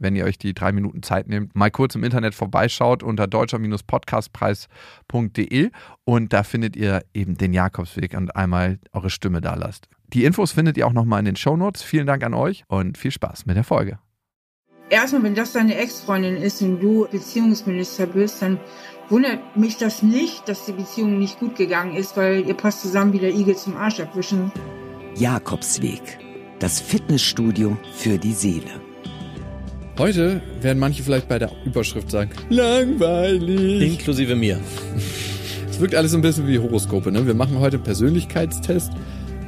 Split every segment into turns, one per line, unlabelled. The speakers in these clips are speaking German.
wenn ihr euch die drei Minuten Zeit nehmt, mal kurz im Internet vorbeischaut unter deutscher-podcastpreis.de und da findet ihr eben den Jakobsweg und einmal eure Stimme da lasst. Die Infos findet ihr auch nochmal in den Shownotes. Vielen Dank an euch und viel Spaß mit der Folge.
Erstmal, wenn das deine Ex-Freundin ist und du Beziehungsminister bist, dann wundert mich das nicht, dass die Beziehung nicht gut gegangen ist, weil ihr passt zusammen wie der Igel zum Arsch abwischen.
Jakobsweg, das Fitnessstudio für die Seele.
Heute werden manche vielleicht bei der Überschrift sagen, langweilig.
Inklusive mir.
Es wirkt alles so ein bisschen wie Horoskope. Ne? Wir machen heute einen Persönlichkeitstest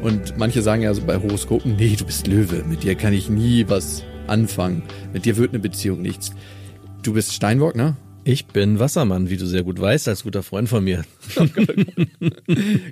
und manche sagen ja so bei Horoskopen, nee, du bist Löwe, mit dir kann ich nie was anfangen. Mit dir wird eine Beziehung nichts. Du bist Steinbock, ne?
Ich bin Wassermann, wie du sehr gut weißt, als guter Freund von mir.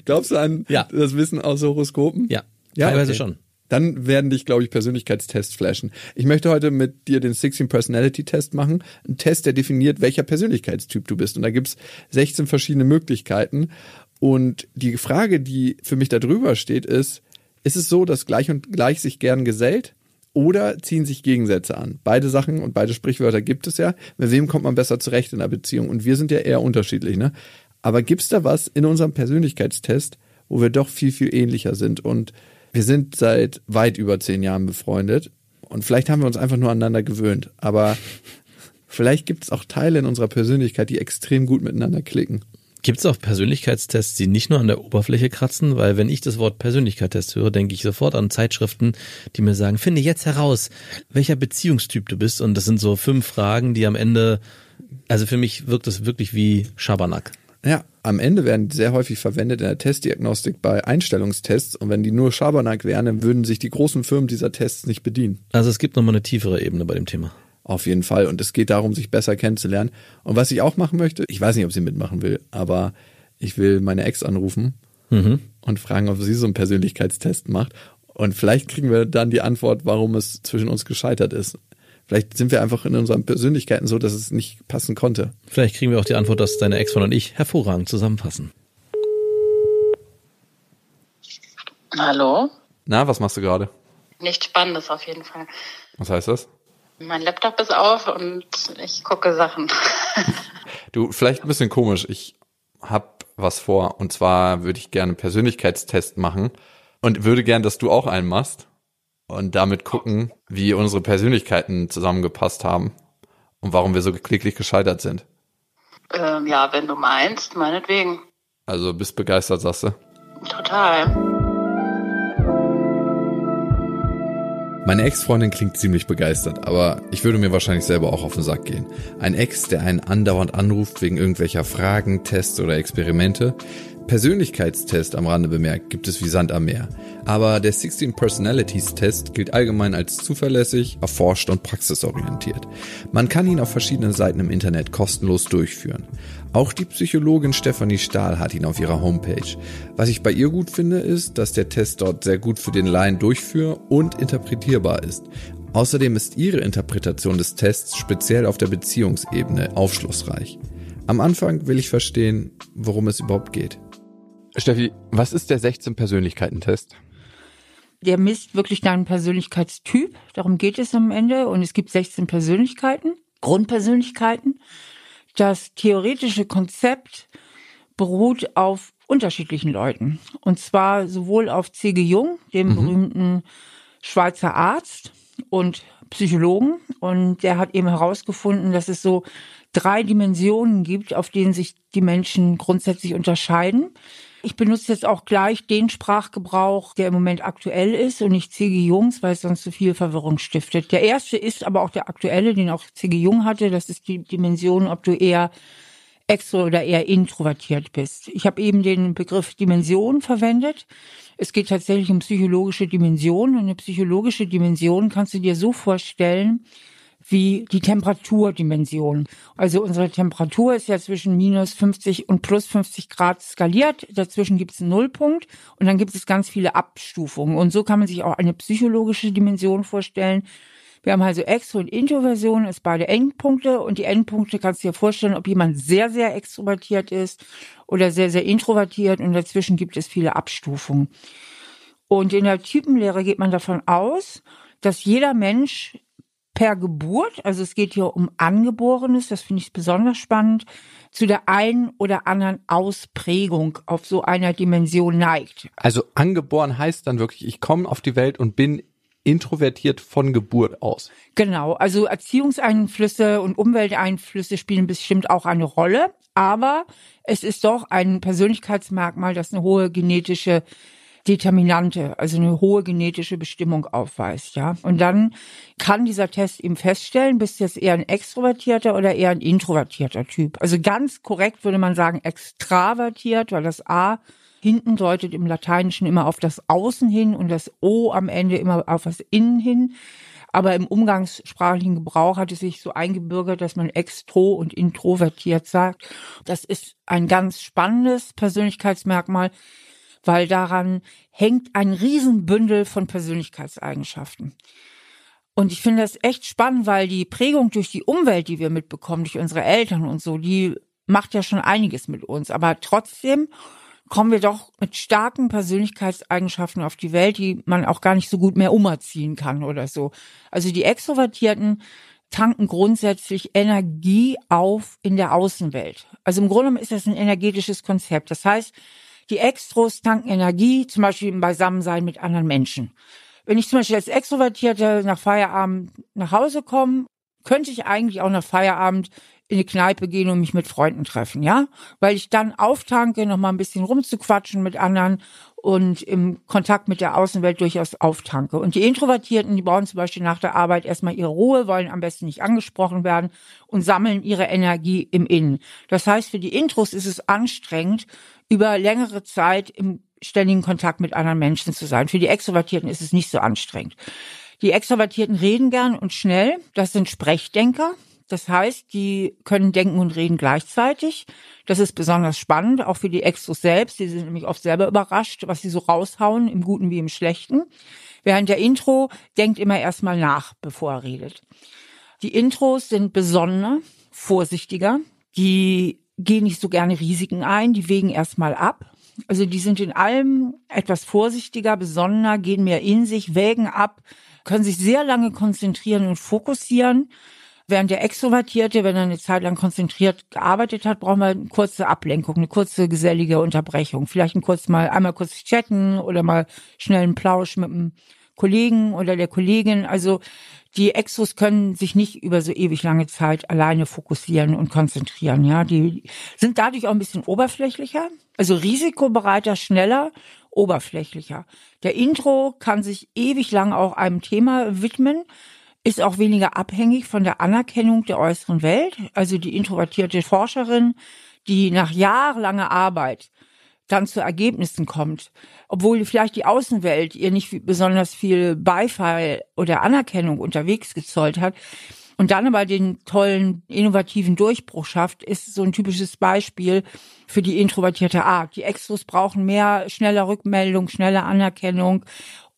Glaubst du an
Ja.
das Wissen aus Horoskopen?
Ja,
Ja,
teilweise
okay.
schon.
Dann werden dich, glaube ich, Persönlichkeitstests flashen. Ich möchte heute mit dir den 16 Personality Test machen. Ein Test, der definiert, welcher Persönlichkeitstyp du bist. Und da gibt's 16 verschiedene Möglichkeiten. Und die Frage, die für mich da drüber steht, ist, ist es so, dass gleich und gleich sich gern gesellt? Oder ziehen sich Gegensätze an? Beide Sachen und beide Sprichwörter gibt es ja. Mit wem kommt man besser zurecht in einer Beziehung? Und wir sind ja eher unterschiedlich, ne? Aber gibt's da was in unserem Persönlichkeitstest, wo wir doch viel, viel ähnlicher sind? Und wir sind seit weit über zehn Jahren befreundet. Und vielleicht haben wir uns einfach nur aneinander gewöhnt. Aber vielleicht gibt es auch Teile in unserer Persönlichkeit, die extrem gut miteinander klicken.
Gibt es auch Persönlichkeitstests, die nicht nur an der Oberfläche kratzen? Weil wenn ich das Wort Persönlichkeitstest höre, denke ich sofort an Zeitschriften, die mir sagen, finde jetzt heraus, welcher Beziehungstyp du bist. Und das sind so fünf Fragen, die am Ende, also für mich wirkt das wirklich wie Schabernack.
Ja, am Ende werden die sehr häufig verwendet in der Testdiagnostik bei Einstellungstests. Und wenn die nur Schabernack wären, dann würden sich die großen Firmen dieser Tests nicht bedienen.
Also es gibt nochmal eine tiefere Ebene bei dem Thema.
Auf jeden Fall. Und es geht darum, sich besser kennenzulernen. Und was ich auch machen möchte, ich weiß nicht, ob sie mitmachen will, aber ich will meine Ex anrufen und fragen, ob sie so einen Persönlichkeitstest macht. Und vielleicht kriegen wir dann die Antwort, warum es zwischen uns gescheitert ist. Vielleicht sind wir einfach in unseren Persönlichkeiten so, dass es nicht passen konnte.
Vielleicht kriegen wir auch die Antwort, dass deine Ex-Freundin und ich hervorragend zusammenpassen.
Hallo?
Na, was machst du gerade?
Nichts Spannendes auf jeden Fall.
Was heißt das?
Mein Laptop ist auf und ich gucke Sachen.
Du, vielleicht ein bisschen komisch. Ich hab was vor. Und zwar würde ich gerne einen Persönlichkeitstest machen und würde gern, dass du auch einen machst und damit gucken, wie unsere Persönlichkeiten zusammengepasst haben und warum wir so kläglich gescheitert sind.
ähm, ja, wenn du meinst, meinetwegen.
Also bist begeistert, sagst du?
Total.
Meine Ex-Freundin klingt ziemlich begeistert, aber ich würde mir wahrscheinlich selber auch auf den Sack gehen. Ein Ex, der einen andauernd anruft wegen irgendwelcher Fragen, Tests oder Experimente. Persönlichkeitstest am Rande bemerkt gibt es wie Sand am Meer. Aber der 16 Personalities Test gilt allgemein als zuverlässig, erforscht und praxisorientiert. Man kann ihn auf verschiedenen Seiten im Internet kostenlos durchführen. Auch die Psychologin Stefanie Stahl hat ihn auf ihrer Homepage. Was ich bei ihr gut finde, ist, dass der Test dort sehr gut für den Laien durchführ- und interpretierbar ist. Außerdem ist ihre Interpretation des Tests speziell auf der Beziehungsebene aufschlussreich. Am Anfang will ich verstehen, worum es überhaupt geht. Steffi, was ist der 16 Persönlichkeiten-Test?
Der misst wirklich deinen Persönlichkeitstyp. Darum geht es am Ende. Und es gibt 16 Persönlichkeiten, Grundpersönlichkeiten. Das theoretische Konzept beruht auf unterschiedlichen Leuten. Und zwar sowohl auf C.G. Jung, dem berühmten Schweizer Arzt und Psychologen. Und der hat eben herausgefunden, dass es so drei Dimensionen gibt, auf denen sich die Menschen grundsätzlich unterscheiden. Ich benutze jetzt auch gleich den Sprachgebrauch, der im Moment aktuell ist und nicht C.G. Jungs, weil es sonst zu viel Verwirrung stiftet. Der erste ist aber auch der aktuelle, den auch C.G. Jung hatte. Das ist die Dimension, ob du eher extro oder eher introvertiert bist. Ich habe eben den Begriff Dimension verwendet. Es geht tatsächlich um psychologische Dimensionen. Und eine psychologische Dimension kannst du dir so vorstellen, wie die Temperaturdimension. Also unsere Temperatur ist ja zwischen minus 50 und plus 50 Grad skaliert. Dazwischen gibt es einen Nullpunkt und dann gibt es ganz viele Abstufungen. Und so kann man sich auch eine psychologische Dimension vorstellen. Wir haben also Extro- und Introversion als beide Endpunkte und die Endpunkte kannst du dir vorstellen, ob jemand sehr, sehr extrovertiert ist oder sehr, sehr introvertiert und dazwischen gibt es viele Abstufungen. Und in der Typenlehre geht man davon aus, dass jeder Mensch per Geburt, also es geht hier um Angeborenes, das finde ich besonders spannend, zu der einen oder anderen Ausprägung auf so einer Dimension neigt.
Also angeboren heißt dann wirklich, ich komme auf die Welt und bin introvertiert von Geburt aus.
Genau, also Erziehungseinflüsse und Umwelteinflüsse spielen bestimmt auch eine Rolle, aber es ist doch ein Persönlichkeitsmerkmal, das eine hohe genetische Determinante, also eine hohe genetische Bestimmung aufweist, ja. Und dann kann dieser Test eben feststellen, bist du jetzt eher ein extrovertierter oder eher ein introvertierter Typ. Also ganz korrekt würde man sagen extravertiert, weil das A hinten deutet im Lateinischen immer auf das Außen hin und das O am Ende immer auf das Innen hin. Aber im umgangssprachlichen Gebrauch hat es sich so eingebürgert, dass man extro und introvertiert sagt. Das ist ein ganz spannendes Persönlichkeitsmerkmal, weil daran hängt ein Riesenbündel von Persönlichkeitseigenschaften. Und ich finde das echt spannend, weil die Prägung durch die Umwelt, die wir mitbekommen, durch unsere Eltern und so, die macht ja schon einiges mit uns. Aber trotzdem kommen wir doch mit starken Persönlichkeitseigenschaften auf die Welt, die man auch gar nicht so gut mehr umerziehen kann oder so. Also die Extrovertierten tanken grundsätzlich Energie auf in der Außenwelt. Also im Grunde ist das ein energetisches Konzept. Das heißt, die Extros tanken Energie, zum Beispiel im Beisammensein mit anderen Menschen. Wenn ich zum Beispiel als Extrovertierte nach Feierabend nach Hause komme, könnte ich eigentlich auch nach Feierabend in eine Kneipe gehen und mich mit Freunden treffen, ja? Weil ich dann auftanke, noch mal ein bisschen rumzuquatschen mit anderen und im Kontakt mit der Außenwelt durchaus auftanke. Und die Introvertierten, die brauchen zum Beispiel nach der Arbeit erstmal ihre Ruhe, wollen am besten nicht angesprochen werden und sammeln ihre Energie im Innen. Das heißt, für die Intros ist es anstrengend, über längere Zeit im ständigen Kontakt mit anderen Menschen zu sein. Für die Extrovertierten ist es nicht so anstrengend. Die Extrovertierten reden gern und schnell. Das sind Sprechdenker. Das heißt, die können denken und reden gleichzeitig. Das ist besonders spannend, auch für die Extros selbst. Die sind nämlich oft selber überrascht, was sie so raushauen, im Guten wie im Schlechten. Während der Intro denkt immer erstmal nach, bevor er redet. Die Intros sind besonderer, vorsichtiger. Die gehen nicht so gerne Risiken ein, die wägen erstmal ab. Also die sind in allem etwas vorsichtiger, besonderer, gehen mehr in sich, wägen ab, können sich sehr lange konzentrieren und fokussieren Während der Extrovertierte, wenn er eine Zeit lang konzentriert gearbeitet hat, braucht man eine kurze Ablenkung, eine kurze gesellige Unterbrechung. Vielleicht ein kurz mal, einmal kurz chatten oder mal schnell einen Plausch mit einem Kollegen oder der Kollegin. Also die Exos können sich nicht über so ewig lange Zeit alleine fokussieren und konzentrieren. Ja, die sind dadurch auch ein bisschen oberflächlicher, also risikobereiter, schneller, oberflächlicher. Der Intro kann sich ewig lang auch einem Thema widmen ist auch weniger abhängig von der Anerkennung der äußeren Welt. Also die introvertierte Forscherin, die nach jahrelanger Arbeit dann zu Ergebnissen kommt, obwohl vielleicht die Außenwelt ihr nicht besonders viel Beifall oder Anerkennung unterwegs gezollt hat, und dann aber den tollen, innovativen Durchbruch schafft, ist so ein typisches Beispiel für die introvertierte Art. Die Extros brauchen mehr, schneller Rückmeldung, schneller Anerkennung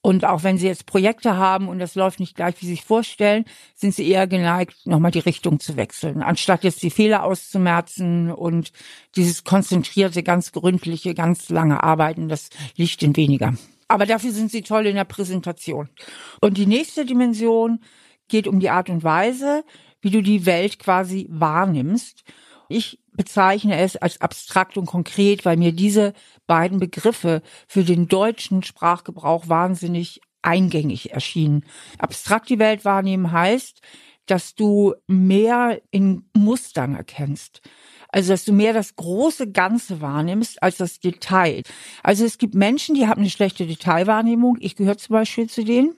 und auch wenn sie jetzt Projekte haben und das läuft nicht gleich, wie sie sich vorstellen, sind sie eher geneigt, nochmal die Richtung zu wechseln, anstatt jetzt die Fehler auszumerzen und dieses konzentrierte, ganz gründliche, ganz lange Arbeiten, das liegt in weniger. Aber dafür sind sie toll in der Präsentation. Und die nächste Dimension geht um die Art und Weise, wie du die Welt quasi wahrnimmst. Ich bezeichne es als abstrakt und konkret, weil mir diese beiden Begriffe für den deutschen Sprachgebrauch wahnsinnig eingängig erschienen. Abstrakt die Welt wahrnehmen heißt, dass du mehr in Mustern erkennst. Also, dass du mehr das große Ganze wahrnimmst als das Detail. Also, es gibt Menschen, die haben eine schlechte Detailwahrnehmung. Ich gehöre zum Beispiel zu denen.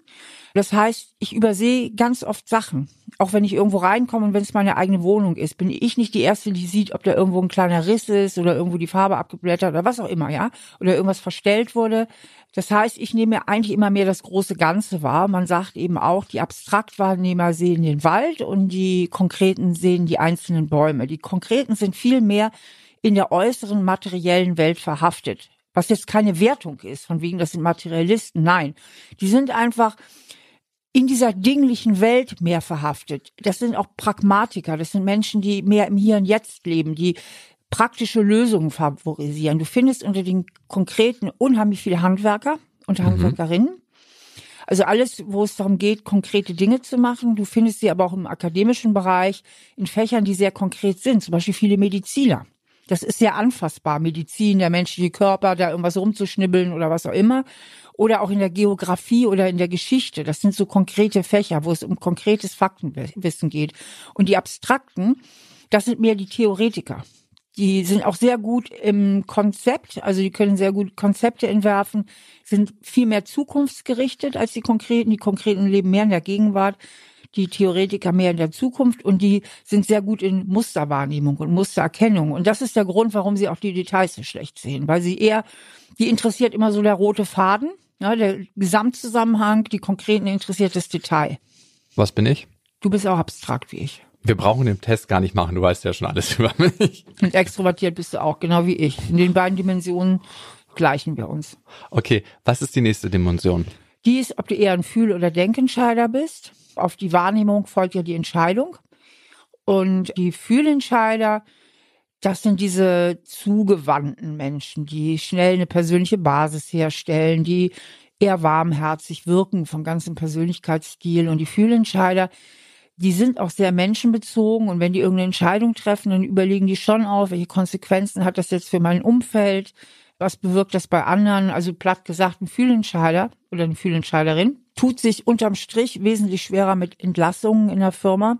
Das heißt, ich übersehe ganz oft Sachen. Auch wenn ich irgendwo reinkomme und wenn es meine eigene Wohnung ist, bin ich nicht die Erste, die sieht, ob da irgendwo ein kleiner Riss ist oder irgendwo die Farbe abgeblättert oder was auch immer, ja. Oder irgendwas verstellt wurde. Das heißt, ich nehme eigentlich immer mehr das große Ganze wahr. Man sagt eben auch, die Abstraktwahrnehmer sehen den Wald und die Konkreten sehen die einzelnen Bäume. Die Konkreten sind viel mehr in der äußeren materiellen Welt verhaftet. Was jetzt keine Wertung ist, von wegen, das sind Materialisten. Nein, die sind einfach in dieser dinglichen Welt mehr verhaftet. Das sind auch Pragmatiker. Das sind Menschen, die mehr im Hier und Jetzt leben, die praktische Lösungen favorisieren. Du findest unter den konkreten unheimlich viele Handwerker und mhm. Handwerkerinnen. Also alles, wo es darum geht, konkrete Dinge zu machen. Du findest sie aber auch im akademischen Bereich in Fächern, die sehr konkret sind. Zum Beispiel viele Mediziner. Das ist sehr anfassbar. Medizin, der menschliche Körper, da irgendwas rumzuschnibbeln oder was auch immer. Oder auch in der Geografie oder in der Geschichte. Das sind so konkrete Fächer, wo es um konkretes Faktenwissen geht. Und die abstrakten, das sind mehr die Theoretiker. Die sind auch sehr gut im Konzept, also die können sehr gut Konzepte entwerfen, sind viel mehr zukunftsgerichtet als die konkreten. Die konkreten leben mehr in der Gegenwart die Theoretiker mehr in der Zukunft und die sind sehr gut in Musterwahrnehmung und Mustererkennung. Und das ist der Grund, warum sie auch die Details so schlecht sehen, weil sie eher, die interessiert immer so der rote Faden, ja, der Gesamtzusammenhang, die konkreten interessiert das Detail.
Was bin ich?
Du bist auch abstrakt wie ich.
Wir brauchen den Test gar nicht machen, du weißt ja schon alles über mich.
Und extrovertiert bist du auch, genau wie ich. In den beiden Dimensionen gleichen wir uns.
Okay, was ist die nächste Dimension?
Die ist, ob du eher ein Fühl- oder Denkentscheider bist. Auf die Wahrnehmung folgt ja die Entscheidung. Und die Fühlentscheider, das sind diese zugewandten Menschen, die schnell eine persönliche Basis herstellen, die eher warmherzig wirken vom ganzen Persönlichkeitsstil. Und die Fühlentscheider, die sind auch sehr menschenbezogen. Und wenn die irgendeine Entscheidung treffen, dann überlegen die schon auf, welche Konsequenzen hat das jetzt für mein Umfeld? Was bewirkt das bei anderen? Also platt gesagt, ein Fühlentscheider oder eine Fühlentscheiderin tut sich unterm Strich wesentlich schwerer mit Entlassungen in der Firma.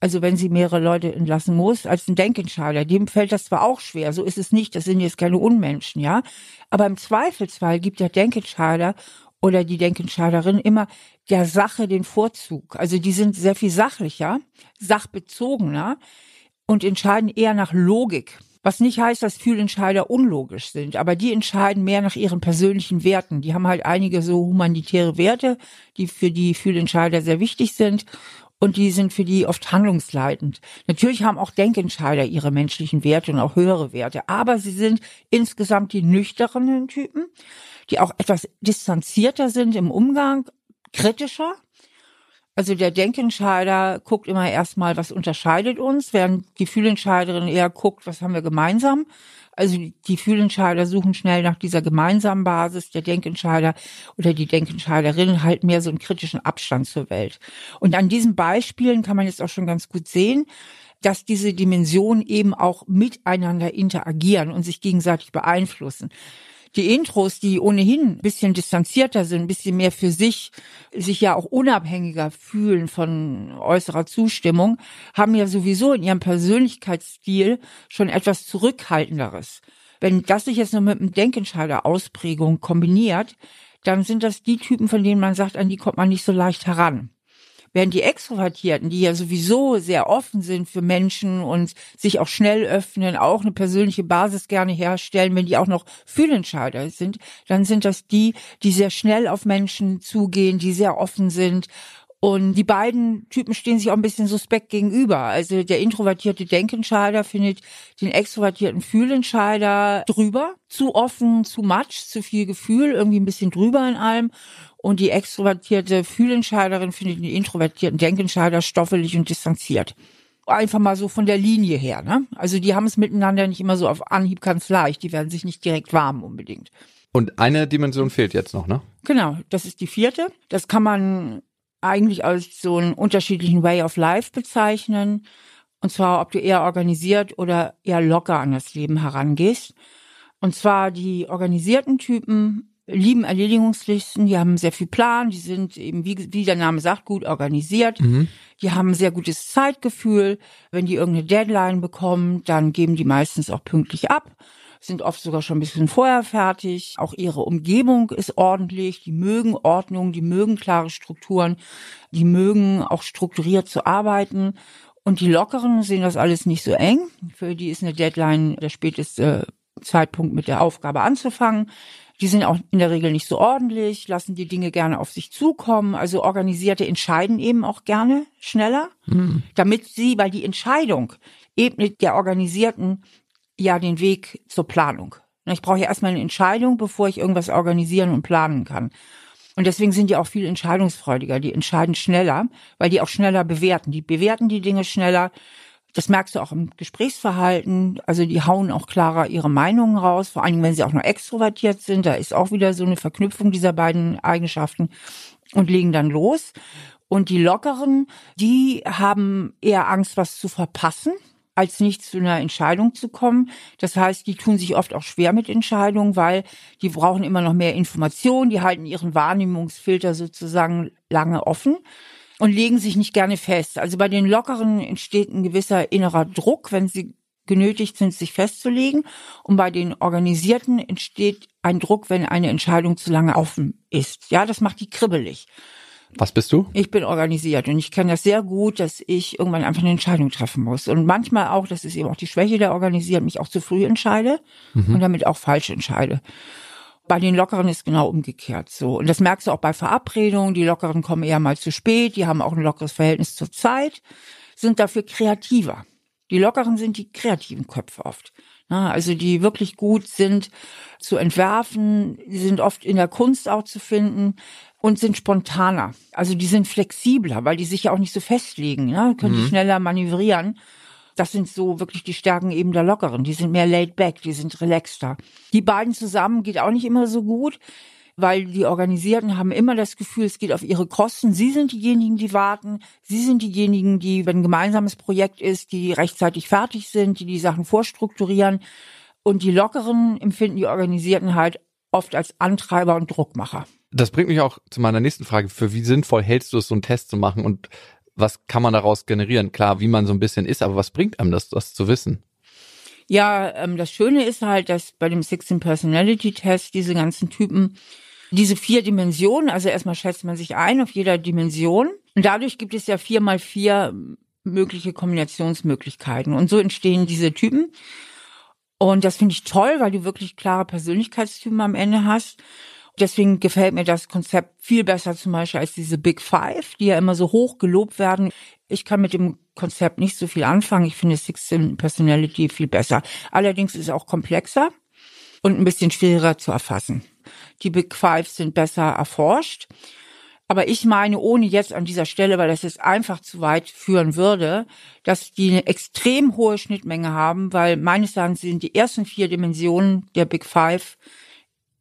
Also wenn sie mehrere Leute entlassen muss, als ein Denkentscheider. Dem fällt das zwar auch schwer, so ist es nicht, das sind jetzt keine Unmenschen, ja. Aber im Zweifelsfall gibt der Denkentscheider oder die Denkentscheiderin immer der Sache den Vorzug. Also die sind sehr viel sachlicher, sachbezogener und entscheiden eher nach Logik. Was nicht heißt, dass Fühlentscheider unlogisch sind, aber die entscheiden mehr nach ihren persönlichen Werten. Die haben halt einige so humanitäre Werte, die für die Fühlentscheider sehr wichtig sind und die sind für die oft handlungsleitend. Natürlich haben auch Denkentscheider ihre menschlichen Werte und auch höhere Werte, aber sie sind insgesamt die nüchternen Typen, die auch etwas distanzierter sind im Umgang, kritischer also der Denkentscheider guckt immer erstmal, was unterscheidet uns, während die Fühlentscheiderin eher guckt, was haben wir gemeinsam. Also die Fühlentscheider suchen schnell nach dieser gemeinsamen Basis, der Denkentscheider oder die Denkentscheiderin halt mehr so einen kritischen Abstand zur Welt. Und an diesen Beispielen kann man jetzt auch schon ganz gut sehen, dass diese Dimensionen eben auch miteinander interagieren und sich gegenseitig beeinflussen die Intros, die ohnehin ein bisschen distanzierter sind, ein bisschen mehr für sich, sich ja auch unabhängiger fühlen von äußerer Zustimmung, haben ja sowieso in ihrem Persönlichkeitsstil schon etwas Zurückhaltenderes. Wenn das sich jetzt noch mit einem Denkentscheider-Ausprägung kombiniert, dann sind das die Typen, von denen man sagt, an die kommt man nicht so leicht heran. Während die Extrovertierten, die ja sowieso sehr offen sind für Menschen und sich auch schnell öffnen, auch eine persönliche Basis gerne herstellen, wenn die auch noch Fühlentscheider sind, dann sind das die, die sehr schnell auf Menschen zugehen, die sehr offen sind und die beiden Typen stehen sich auch ein bisschen suspekt gegenüber. Also der introvertierte Denkentscheider findet den extrovertierten Fühlentscheider drüber. Zu offen, zu much, zu viel Gefühl, irgendwie ein bisschen drüber in allem. Und die extrovertierte Fühlentscheiderin findet den introvertierten Denkentscheider stoffelig und distanziert. Einfach mal so von der Linie her. Ne? Also die haben es miteinander nicht immer so auf Anhieb ganz leicht. Die werden sich nicht direkt warm unbedingt.
Und eine Dimension fehlt jetzt noch, ne?
Genau, das ist die vierte. Das kann man eigentlich als so einen unterschiedlichen Way of Life bezeichnen. Und zwar, ob du eher organisiert oder eher locker an das Leben herangehst. Und zwar die organisierten Typen lieben Erledigungslisten, die haben sehr viel Plan, die sind eben, wie, wie der Name sagt, gut organisiert. Mhm. Die haben ein sehr gutes Zeitgefühl. Wenn die irgendeine Deadline bekommen, dann geben die meistens auch pünktlich ab. Sind oft sogar schon ein bisschen vorher fertig. Auch ihre Umgebung ist ordentlich. Die mögen Ordnung, die mögen klare Strukturen, die mögen auch strukturiert zu arbeiten. Und die Lockeren sehen das alles nicht so eng. Für die ist eine Deadline der späteste Zeitpunkt mit der Aufgabe anzufangen. Die sind auch in der Regel nicht so ordentlich, lassen die Dinge gerne auf sich zukommen. Also Organisierte entscheiden eben auch gerne schneller, mhm. damit sie, weil die Entscheidung ebnet der Organisierten ja den Weg zur Planung. Ich brauche ja erstmal eine Entscheidung, bevor ich irgendwas organisieren und planen kann. Und deswegen sind die auch viel entscheidungsfreudiger. Die entscheiden schneller, weil die auch schneller bewerten. Die bewerten die Dinge schneller. Das merkst du auch im Gesprächsverhalten. Also die hauen auch klarer ihre Meinungen raus, vor allem wenn sie auch noch extrovertiert sind. Da ist auch wieder so eine Verknüpfung dieser beiden Eigenschaften und legen dann los. Und die Lockeren, die haben eher Angst, was zu verpassen als nicht zu einer Entscheidung zu kommen. Das heißt, die tun sich oft auch schwer mit Entscheidungen, weil die brauchen immer noch mehr Informationen, die halten ihren Wahrnehmungsfilter sozusagen lange offen und legen sich nicht gerne fest. Also bei den Lockeren entsteht ein gewisser innerer Druck, wenn sie genötigt sind, sich festzulegen. Und bei den Organisierten entsteht ein Druck, wenn eine Entscheidung zu lange offen ist. Ja, das macht die kribbelig.
Was bist du?
Ich bin organisiert und ich kenne das sehr gut, dass ich irgendwann einfach eine Entscheidung treffen muss. Und manchmal auch, das ist eben auch die Schwäche der Organisiert, mich auch zu früh entscheide mhm. und damit auch falsch entscheide. Bei den Lockeren ist genau umgekehrt so. Und das merkst du auch bei Verabredungen. Die Lockeren kommen eher mal zu spät, die haben auch ein lockeres Verhältnis zur Zeit, sind dafür kreativer. Die Lockeren sind die kreativen Köpfe oft. Also die wirklich gut sind zu entwerfen, die sind oft in der Kunst auch zu finden, und sind spontaner. Also die sind flexibler, weil die sich ja auch nicht so festlegen, ne? können mhm. die schneller manövrieren. Das sind so wirklich die Stärken eben der Lockeren. Die sind mehr laid back, die sind relaxter. Die beiden zusammen geht auch nicht immer so gut, weil die Organisierten haben immer das Gefühl, es geht auf ihre Kosten. Sie sind diejenigen, die warten. Sie sind diejenigen, die, wenn ein gemeinsames Projekt ist, die rechtzeitig fertig sind, die die Sachen vorstrukturieren. Und die Lockeren empfinden die Organisierten halt oft als Antreiber und Druckmacher.
Das bringt mich auch zu meiner nächsten Frage. Für wie sinnvoll hältst du es, so einen Test zu machen und was kann man daraus generieren? Klar, wie man so ein bisschen ist, aber was bringt einem das, das zu wissen?
Ja, ähm, das Schöne ist halt, dass bei dem 16 Personality Test diese ganzen Typen diese vier Dimensionen, also erstmal schätzt man sich ein auf jeder Dimension und dadurch gibt es ja vier mal vier mögliche Kombinationsmöglichkeiten und so entstehen diese Typen. Und das finde ich toll, weil du wirklich klare Persönlichkeitstypen am Ende hast. Deswegen gefällt mir das Konzept viel besser zum Beispiel als diese Big Five, die ja immer so hoch gelobt werden. Ich kann mit dem Konzept nicht so viel anfangen. Ich finde Sixteen Personality viel besser. Allerdings ist es auch komplexer und ein bisschen schwieriger zu erfassen. Die Big Five sind besser erforscht. Aber ich meine, ohne jetzt an dieser Stelle, weil das jetzt einfach zu weit führen würde, dass die eine extrem hohe Schnittmenge haben, weil meines Erachtens sind die ersten vier Dimensionen der Big Five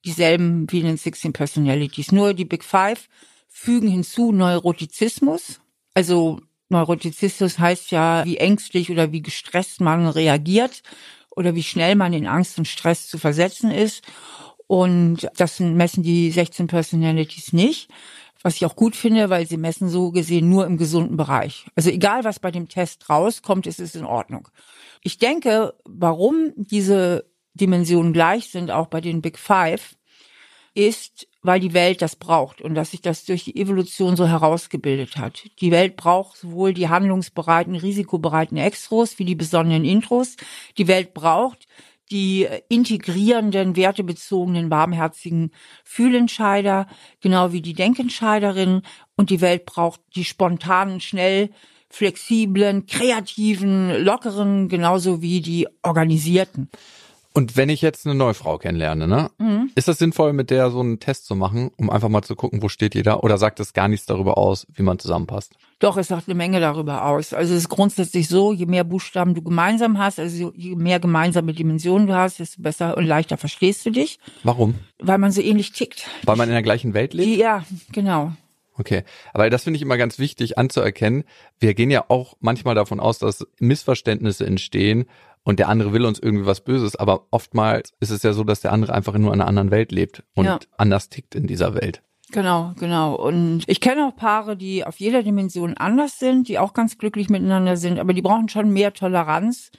dieselben wie in den 16 Personalities. Nur die Big Five fügen hinzu Neurotizismus. Also Neurotizismus heißt ja, wie ängstlich oder wie gestresst man reagiert oder wie schnell man in Angst und Stress zu versetzen ist. Und das messen die 16 Personalities nicht. Was ich auch gut finde, weil sie messen so gesehen nur im gesunden Bereich. Also egal, was bei dem Test rauskommt, ist es in Ordnung. Ich denke, warum diese Dimensionen gleich sind, auch bei den Big Five, ist, weil die Welt das braucht und dass sich das durch die Evolution so herausgebildet hat. Die Welt braucht sowohl die handlungsbereiten, risikobereiten Extros wie die besonderen Intros. Die Welt braucht die integrierenden, wertebezogenen, warmherzigen Fühlentscheider, genau wie die Denkentscheiderinnen. Und die Welt braucht die spontanen, schnell flexiblen, kreativen, lockeren, genauso wie die organisierten.
Und wenn ich jetzt eine neue Frau kennenlerne, ne, mhm. ist das sinnvoll, mit der so einen Test zu machen, um einfach mal zu gucken, wo steht jeder? Oder sagt das gar nichts darüber aus, wie man zusammenpasst?
Doch, es sagt eine Menge darüber aus. Also es ist grundsätzlich so, je mehr Buchstaben du gemeinsam hast, also je mehr gemeinsame Dimensionen du hast, desto besser und leichter verstehst du dich.
Warum?
Weil man so ähnlich tickt.
Weil man in der gleichen Welt lebt?
Ja, genau.
Okay, aber das finde ich immer ganz wichtig anzuerkennen. Wir gehen ja auch manchmal davon aus, dass Missverständnisse entstehen und der andere will uns irgendwie was Böses, aber oftmals ist es ja so, dass der andere einfach nur in einer anderen Welt lebt und ja. anders tickt in dieser Welt.
Genau, genau. Und ich kenne auch Paare, die auf jeder Dimension anders sind, die auch ganz glücklich miteinander sind, aber die brauchen schon mehr Toleranz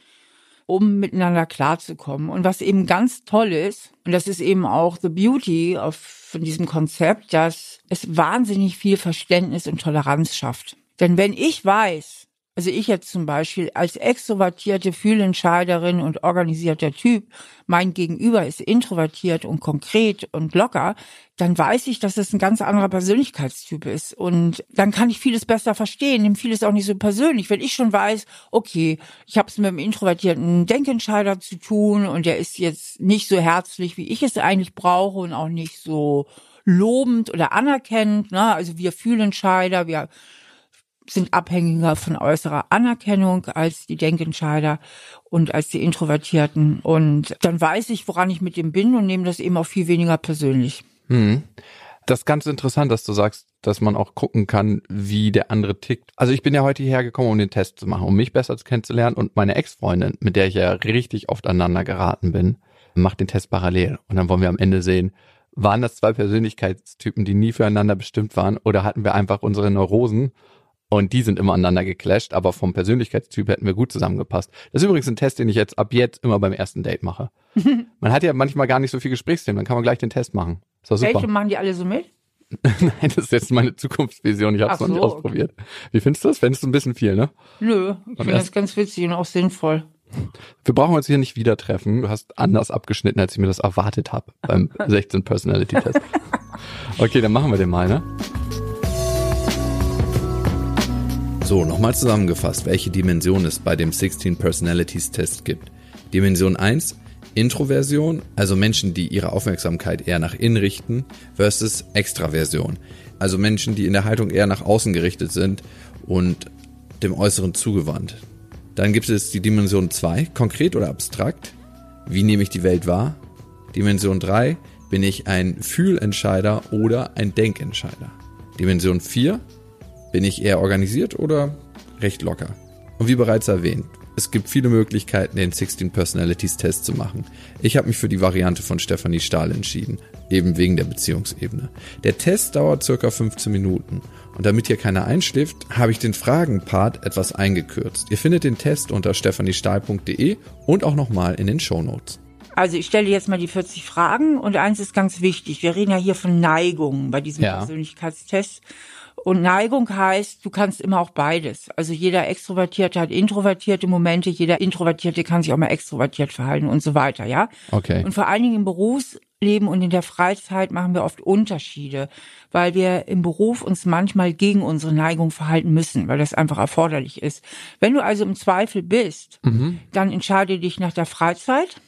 um miteinander klarzukommen. Und was eben ganz toll ist, und das ist eben auch the beauty of, von diesem Konzept, dass es wahnsinnig viel Verständnis und Toleranz schafft. Denn wenn ich weiß, also ich jetzt zum Beispiel als extrovertierte Fühlentscheiderin und organisierter Typ, mein Gegenüber ist introvertiert und konkret und locker, dann weiß ich, dass es ein ganz anderer Persönlichkeitstyp ist. Und dann kann ich vieles besser verstehen, nehme vieles auch nicht so persönlich. Wenn ich schon weiß, okay, ich habe es mit einem introvertierten Denkentscheider zu tun und der ist jetzt nicht so herzlich, wie ich es eigentlich brauche und auch nicht so lobend oder anerkennend. Ne? Also wir Fühlentscheider, wir sind abhängiger von äußerer Anerkennung als die Denkentscheider und als die Introvertierten. Und dann weiß ich, woran ich mit dem bin und nehme das eben auch viel weniger persönlich.
Hm. Das ist ganz interessant, dass du sagst, dass man auch gucken kann, wie der andere tickt. Also ich bin ja heute hierher gekommen, um den Test zu machen, um mich besser kennenzulernen und meine Ex-Freundin, mit der ich ja richtig oft aneinander geraten bin, macht den Test parallel. Und dann wollen wir am Ende sehen, waren das zwei Persönlichkeitstypen, die nie füreinander bestimmt waren oder hatten wir einfach unsere Neurosen und die sind immer aneinander geclasht, aber vom Persönlichkeitstyp hätten wir gut zusammengepasst. Das ist übrigens ein Test, den ich jetzt ab jetzt immer beim ersten Date mache. man hat ja manchmal gar nicht so viel Gesprächsthemen, dann kann man gleich den Test machen.
Ist doch super. Welche machen die alle so mit?
Nein, das ist jetzt meine Zukunftsvision. Ich habe es noch nicht ausprobiert. Wie findest du das? Findest du ein bisschen viel, ne?
Nö, ich finde das ganz witzig und auch sinnvoll.
Wir brauchen uns hier nicht wieder treffen. Du hast anders abgeschnitten, als ich mir das erwartet habe beim 16 Personality Test. Okay, dann machen wir den mal, ne? So, nochmal zusammengefasst, welche Dimension es bei dem 16 Personalities Test gibt. Dimension 1, Introversion, also Menschen, die ihre Aufmerksamkeit eher nach innen richten, versus Extraversion, also Menschen, die in der Haltung eher nach außen gerichtet sind und dem Äußeren zugewandt. Dann gibt es die Dimension 2, konkret oder abstrakt. Wie nehme ich die Welt wahr? Dimension 3, bin ich ein Fühlentscheider oder ein Denkentscheider? Dimension 4, bin ich eher organisiert oder recht locker? Und wie bereits erwähnt, es gibt viele Möglichkeiten, den 16 Personalities Test zu machen. Ich habe mich für die Variante von Stefanie Stahl entschieden, eben wegen der Beziehungsebene. Der Test dauert circa 15 Minuten und damit hier keiner einschläft, habe ich den Fragenpart etwas eingekürzt. Ihr findet den Test unter stephaniestahl.de und auch nochmal in den Show Notes.
Also ich stelle jetzt mal die 40 Fragen und eins ist ganz wichtig. Wir reden ja hier von Neigungen bei diesem ja. Persönlichkeitstest. Und Neigung heißt, du kannst immer auch beides. Also jeder Extrovertierte hat introvertierte Momente, jeder Introvertierte kann sich auch mal extrovertiert verhalten und so weiter, ja?
Okay.
Und vor allen Dingen im Berufsleben und in der Freizeit machen wir oft Unterschiede, weil wir im Beruf uns manchmal gegen unsere Neigung verhalten müssen, weil das einfach erforderlich ist. Wenn du also im Zweifel bist, mhm. dann entscheide dich nach der Freizeit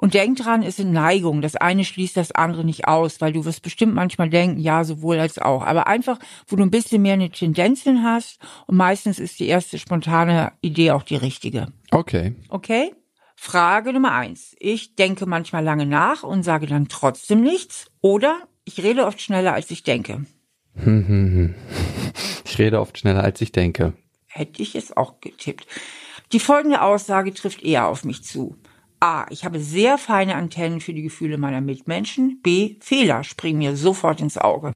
und denk dran, es sind Neigungen. Das eine schließt das andere nicht aus, weil du wirst bestimmt manchmal denken, ja, sowohl als auch. Aber einfach, wo du ein bisschen mehr eine Tendenz hin hast und meistens ist die erste spontane Idee auch die richtige.
Okay.
Okay? Frage Nummer eins. Ich denke manchmal lange nach und sage dann trotzdem nichts. Oder ich rede oft schneller, als ich denke.
Ich rede oft schneller, als ich denke.
Hätte ich es auch getippt. Die folgende Aussage trifft eher auf mich zu. A. Ich habe sehr feine Antennen für die Gefühle meiner Mitmenschen. B. Fehler springen mir sofort ins Auge.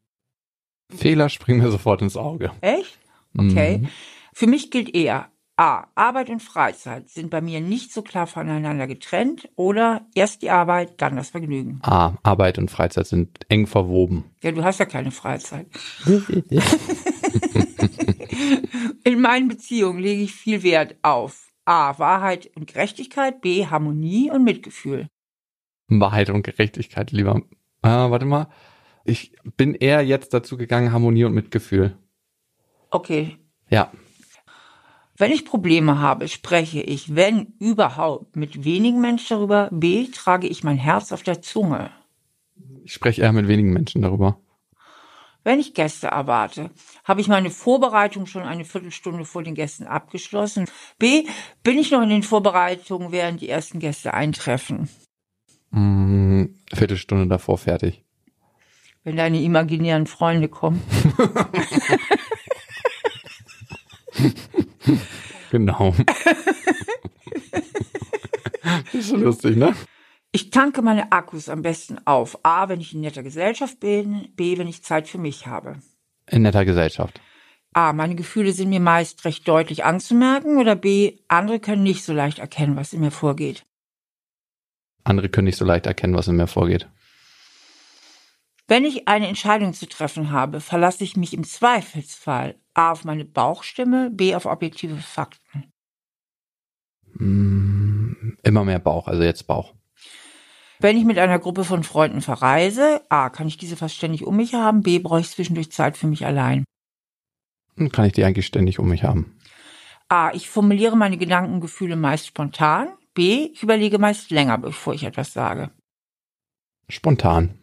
Fehler springen mir sofort ins Auge.
Echt? Okay. Mhm. Für mich gilt eher A. Arbeit und Freizeit sind bei mir nicht so klar voneinander getrennt oder erst die Arbeit, dann das Vergnügen.
A. Arbeit und Freizeit sind eng verwoben.
Ja, du hast ja keine Freizeit. In meinen Beziehungen lege ich viel Wert auf A. Wahrheit und Gerechtigkeit, B. Harmonie und Mitgefühl.
Wahrheit und Gerechtigkeit, lieber. Ah, warte mal. Ich bin eher jetzt dazu gegangen, Harmonie und Mitgefühl.
Okay.
Ja.
Wenn ich Probleme habe, spreche ich, wenn überhaupt, mit wenigen Menschen darüber. B. Trage ich mein Herz auf der Zunge.
Ich spreche eher mit wenigen Menschen darüber.
Wenn ich Gäste erwarte, habe ich meine Vorbereitung schon eine Viertelstunde vor den Gästen abgeschlossen. B, bin ich noch in den Vorbereitungen, während die ersten Gäste eintreffen.
Mm, Viertelstunde davor fertig.
Wenn deine imaginären Freunde kommen.
genau. ist so lustig, ne?
Ich tanke meine Akkus am besten auf. A, wenn ich in netter Gesellschaft bin. B, wenn ich Zeit für mich habe.
In netter Gesellschaft.
A, meine Gefühle sind mir meist recht deutlich anzumerken oder B, andere können nicht so leicht erkennen, was in mir vorgeht.
Andere können nicht so leicht erkennen, was in mir vorgeht.
Wenn ich eine Entscheidung zu treffen habe, verlasse ich mich im Zweifelsfall A auf meine Bauchstimme, B auf objektive Fakten.
Mm, immer mehr Bauch, also jetzt Bauch.
Wenn ich mit einer Gruppe von Freunden verreise, A, kann ich diese fast ständig um mich haben, B, brauche ich zwischendurch Zeit für mich allein.
Dann kann ich die eigentlich ständig um mich haben.
A, ich formuliere meine Gedanken, Gefühle meist spontan. B, ich überlege meist länger, bevor ich etwas sage.
Spontan.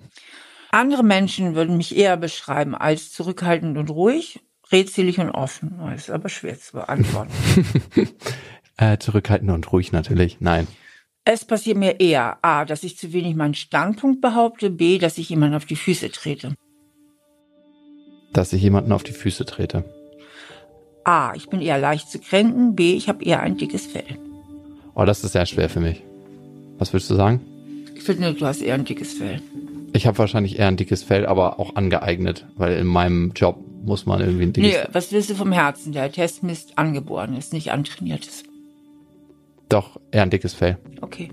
Andere Menschen würden mich eher beschreiben als zurückhaltend und ruhig, redselig und offen. Das ist aber schwer zu beantworten.
äh, zurückhaltend und ruhig natürlich. Nein.
Es passiert mir eher A, dass ich zu wenig meinen Standpunkt behaupte, B, dass ich jemanden auf die Füße trete.
Dass ich jemanden auf die Füße trete.
A, ich bin eher leicht zu kränken, B, ich habe eher ein dickes Fell.
Oh, das ist sehr schwer für mich. Was würdest du sagen?
Ich finde, du hast eher ein dickes Fell.
Ich habe wahrscheinlich eher ein dickes Fell, aber auch angeeignet, weil in meinem Job muss man irgendwie ein dickes
Nee, was willst du vom Herzen? Der Test misst angeborenes, nicht antrainiertes.
Doch, eher ein dickes Fell.
Okay.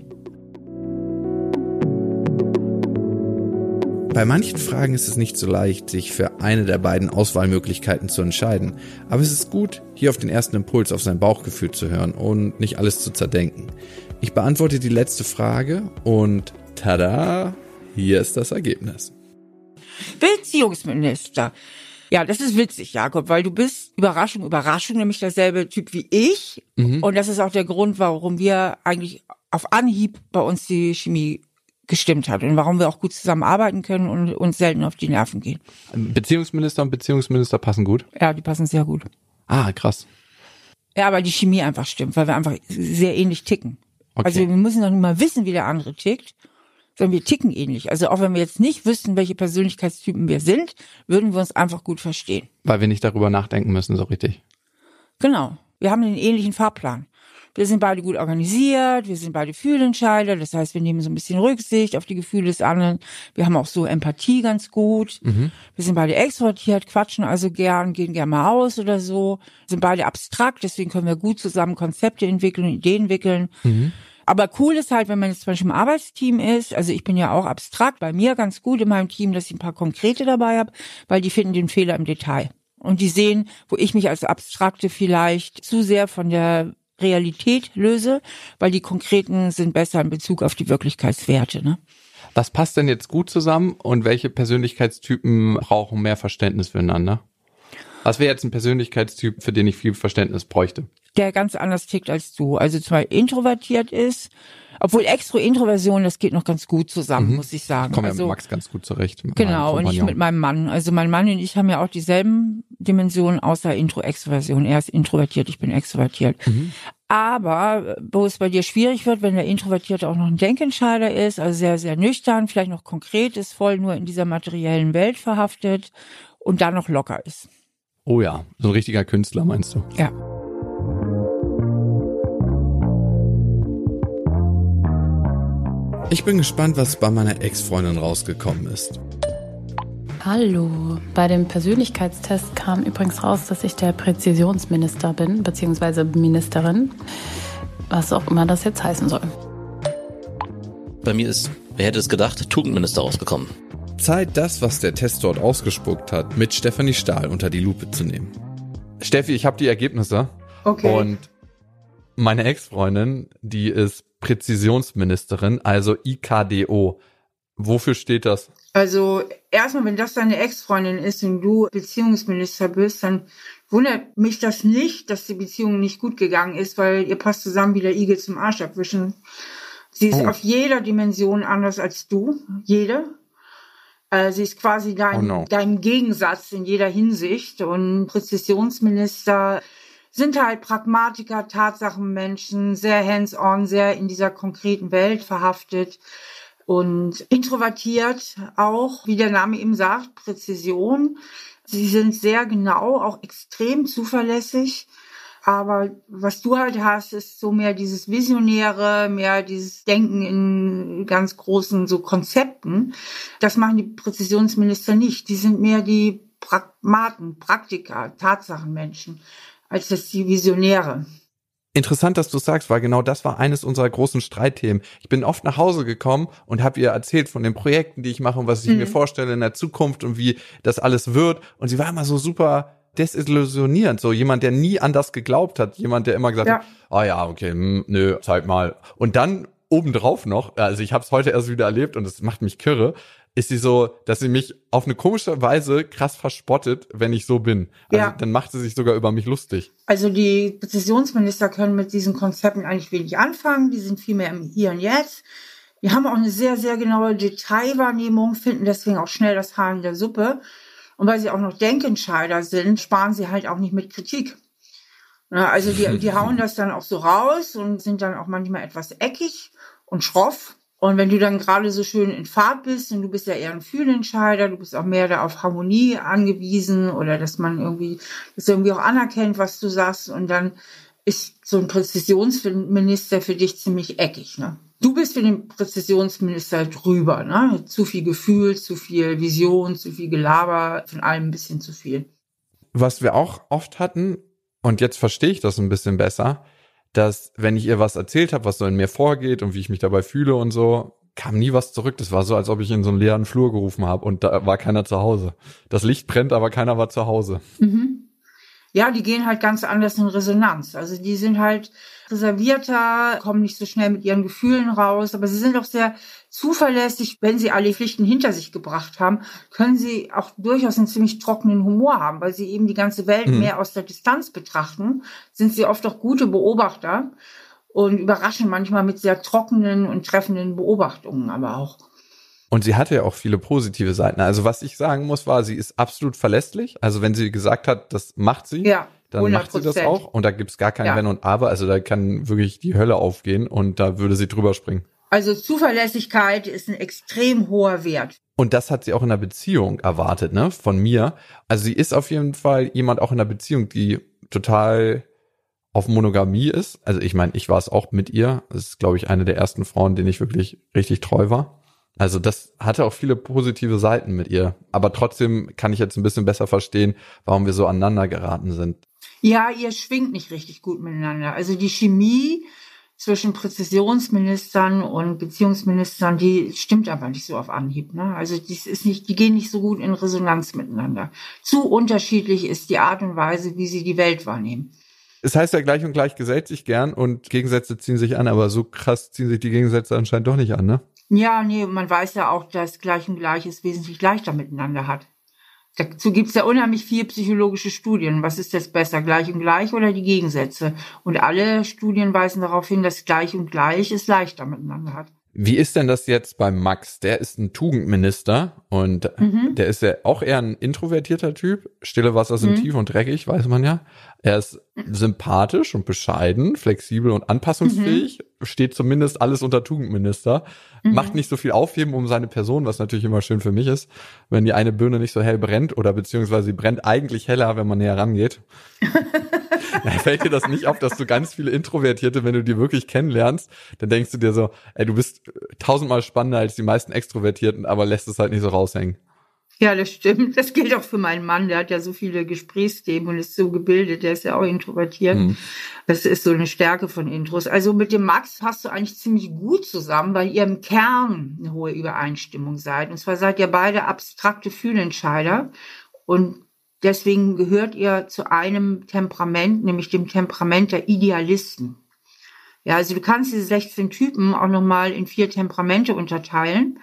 Bei manchen Fragen ist es nicht so leicht, sich für eine der beiden Auswahlmöglichkeiten zu entscheiden. Aber es ist gut, hier auf den ersten Impuls auf sein Bauchgefühl zu hören und nicht alles zu zerdenken. Ich beantworte die letzte Frage und tada, hier ist das Ergebnis.
Beziehungsminister. Ja, das ist witzig, Jakob, weil du bist, Überraschung, Überraschung, nämlich derselbe Typ wie ich.
Mhm.
Und das ist auch der Grund, warum wir eigentlich auf Anhieb bei uns die Chemie gestimmt hat und warum wir auch gut zusammenarbeiten können und uns selten auf die Nerven gehen.
Beziehungsminister und Beziehungsminister passen gut.
Ja, die passen sehr gut.
Ah, krass.
Ja, weil die Chemie einfach stimmt, weil wir einfach sehr ähnlich ticken.
Okay.
Also wir müssen noch nicht mal wissen, wie der andere tickt, sondern wir ticken ähnlich. Also auch wenn wir jetzt nicht wüssten, welche Persönlichkeitstypen wir sind, würden wir uns einfach gut verstehen.
Weil wir nicht darüber nachdenken müssen, so richtig.
Genau. Wir haben einen ähnlichen Fahrplan. Wir sind beide gut organisiert, wir sind beide Fühlentscheider, das heißt, wir nehmen so ein bisschen Rücksicht auf die Gefühle des anderen. Wir haben auch so Empathie ganz gut. Wir sind beide extrovertiert, quatschen also gern, gehen gern mal aus oder so. Sind beide abstrakt, deswegen können wir gut zusammen Konzepte entwickeln, Ideen entwickeln. Aber cool ist halt, wenn man jetzt zum Beispiel im Arbeitsteam ist, also ich bin ja auch abstrakt, bei mir ganz gut in meinem Team, dass ich ein paar konkrete dabei habe, weil die finden den Fehler im Detail. Und die sehen, wo ich mich als Abstrakte vielleicht zu sehr von der Realität löse, weil die konkreten sind besser in Bezug auf die Wirklichkeitswerte. Ne?
Was passt denn jetzt gut zusammen und welche Persönlichkeitstypen brauchen mehr Verständnis füreinander? Was wäre jetzt ein Persönlichkeitstyp, für den ich viel Verständnis bräuchte?
Der ganz anders tickt als du. Also zwar introvertiert ist, obwohl Extro-Introversion, das geht noch ganz gut zusammen, muss ich sagen.
Komm ja
also,
mit Max ganz gut zurecht.
Genau, und ich mit meinem Mann. Also mein Mann und ich haben ja auch dieselben Dimensionen, außer Intro-Extroversion. Er ist introvertiert, ich bin extrovertiert. Aber wo es bei dir schwierig wird, wenn der Introvertierte auch noch ein Denkentscheider ist, also sehr, sehr nüchtern, vielleicht noch konkret ist, voll nur in dieser materiellen Welt verhaftet und dann noch locker ist.
Oh ja, so ein richtiger Künstler meinst du?
Ja.
Ich bin gespannt, was bei meiner Ex-Freundin rausgekommen ist.
Hallo. Bei dem Persönlichkeitstest kam übrigens raus, dass ich der Präzisionsminister bin, beziehungsweise Ministerin. Was auch immer das jetzt heißen soll.
Bei mir ist, wer hätte es gedacht, Tugendminister rausgekommen.
Zeit, das, was der Test dort ausgespuckt hat, mit Stefanie Stahl unter die Lupe zu nehmen. Steffi, ich habe die Ergebnisse.
Okay.
Und meine Ex-Freundin, die ist Präzisionsministerin, also IKDO. Wofür steht das?
Also erstmal, wenn das deine Ex-Freundin ist und du Beziehungsminister bist, dann wundert mich das nicht, dass die Beziehung nicht gut gegangen ist, weil ihr passt zusammen wie der Igel zum Arsch abwischen. Sie ist
Oh.
auf jeder Dimension anders als du, jede. Äh, sie ist quasi dein,
Oh no.
dein Gegensatz in jeder Hinsicht und Präzisionsminister sind halt Pragmatiker, Tatsachenmenschen, sehr hands-on, sehr in dieser konkreten Welt verhaftet und introvertiert auch, wie der Name eben sagt, Präzision. Sie sind sehr genau, auch extrem zuverlässig. Aber was du halt hast, ist so mehr dieses Visionäre, mehr dieses Denken in ganz großen so Konzepten. Das machen die Präzisionsminister nicht. Die sind mehr die Pragmaten, Praktiker, Tatsachenmenschen, als das die Visionäre.
Interessant, dass du sagst, weil genau das war eines unserer großen Streitthemen. Ich bin oft nach Hause gekommen und habe ihr erzählt von den Projekten, die ich mache und was ich mhm. mir vorstelle in der Zukunft und wie das alles wird. Und sie war immer so super desillusionierend, so jemand, der nie an das geglaubt hat, jemand, der immer gesagt ja. hat, ah ja, okay, mh, hm, nö, zeig mal. Und dann obendrauf noch, also ich habe es heute erst wieder erlebt und es macht mich kirre, ist sie so, dass sie mich auf eine komische Weise krass verspottet, wenn ich so bin. Also ja. dann macht sie sich sogar über mich lustig.
Also die Präzisionsminister können mit diesen Konzepten eigentlich wenig anfangen. Die sind viel mehr im Hier und Jetzt. Die haben auch eine sehr, sehr genaue Detailwahrnehmung, finden deswegen auch schnell das Haar in der Suppe. Und weil sie auch noch Denkentscheider sind, sparen sie halt auch nicht mit Kritik. Also die, die hauen das dann auch so raus und sind dann auch manchmal etwas eckig und schroff. Und wenn du dann gerade so schön in Fahrt bist und du bist ja eher ein Fühlentscheider, du bist auch mehr da auf Harmonie angewiesen oder dass man irgendwie, das irgendwie auch anerkennt, was du sagst und dann ist so ein Präzisionsminister für dich ziemlich eckig, ne? Du bist für den Präzisionsminister drüber, ne? Zu viel Gefühl, zu viel Vision, zu viel Gelaber, von allem ein bisschen zu viel.
Was wir auch oft hatten, und jetzt verstehe ich das ein bisschen besser, dass wenn ich ihr was erzählt habe, was so in mir vorgeht und wie ich mich dabei fühle und so, kam nie was zurück. Das war so, als ob ich in so einen leeren Flur gerufen habe und da war keiner zu Hause. Das Licht brennt, aber keiner war zu Hause.
Mhm ja, die gehen halt ganz anders in Resonanz. Also die sind halt reservierter, kommen nicht so schnell mit ihren Gefühlen raus, aber sie sind auch sehr zuverlässig. Wenn sie alle Pflichten hinter sich gebracht haben, können sie auch durchaus einen ziemlich trockenen Humor haben, weil sie eben die ganze Welt mhm. mehr aus der Distanz betrachten, sind sie oft auch gute Beobachter und überraschen manchmal mit sehr trockenen und treffenden Beobachtungen aber auch.
Und sie hatte ja auch viele positive Seiten. Also was ich sagen muss, war, sie ist absolut verlässlich. Also wenn sie gesagt hat, das macht sie, ja, dann macht sie das auch. Und da gibt's gar kein ja. Wenn und Aber. Also da kann wirklich die Hölle aufgehen und da würde sie drüber springen.
Also Zuverlässigkeit ist ein extrem hoher Wert.
Und das hat sie auch in der Beziehung erwartet, ne? Von mir. Also sie ist auf jeden Fall jemand auch in der Beziehung, die total auf Monogamie ist. Also ich meine, ich war es auch mit ihr. Das ist, glaube ich, eine der ersten Frauen, denen ich wirklich richtig treu war. Also das hatte auch viele positive Seiten mit ihr. Aber trotzdem kann ich jetzt ein bisschen besser verstehen, warum wir so aneinander geraten sind.
Ja, ihr schwingt nicht richtig gut miteinander. Also die Chemie zwischen Präzisionsministern und Beziehungsministern, die stimmt aber nicht so auf Anhieb. Ne? Also dies ist nicht, die gehen nicht so gut in Resonanz miteinander. Zu unterschiedlich ist die Art und Weise, wie sie die Welt wahrnehmen.
Es heißt ja gleich und gleich gesellt sich gern und Gegensätze ziehen sich an, aber so krass ziehen sich die Gegensätze anscheinend doch nicht an, ne?
Ja, nee, man weiß ja auch, dass Gleich und Gleich es wesentlich leichter miteinander hat. Dazu gibt's ja unheimlich viel psychologische Studien. Was ist jetzt besser, gleich und gleich oder die Gegensätze? Und alle Studien weisen darauf hin, dass gleich und gleich es leichter miteinander hat.
Wie ist denn das jetzt bei Max? Der ist ein Tugendminister und mhm. der ist ja auch eher ein introvertierter Typ. Stille Wasser sind mhm. tief und dreckig, weiß man ja. Er ist sympathisch und bescheiden, flexibel und anpassungsfähig. Mhm. Steht zumindest alles unter Tugendminister. Mhm. Macht nicht so viel Aufheben um seine Person, was natürlich immer schön für mich ist, wenn die eine Birne nicht so hell brennt oder beziehungsweise sie brennt eigentlich heller, wenn man näher rangeht. ja, fällt dir das nicht auf, dass du ganz viele Introvertierte, wenn du die wirklich kennenlernst, dann denkst du dir so, ey, du bist tausendmal spannender als die meisten Extrovertierten, aber lässt es halt nicht so raushängen.
Ja, das stimmt. Das gilt auch für meinen Mann. Der hat ja so viele Gesprächsthemen und ist so gebildet. Der ist ja auch introvertiert. Mhm. Das ist so eine Stärke von Intros. Also mit dem Max passt du eigentlich ziemlich gut zusammen, weil ihr im Kern eine hohe Übereinstimmung seid. Und zwar seid ihr beide abstrakte Fühlentscheider. Und deswegen gehört ihr zu einem Temperament, nämlich dem Temperament der Idealisten. Ja, also du kannst diese 16 Typen auch nochmal in vier Temperamente unterteilen.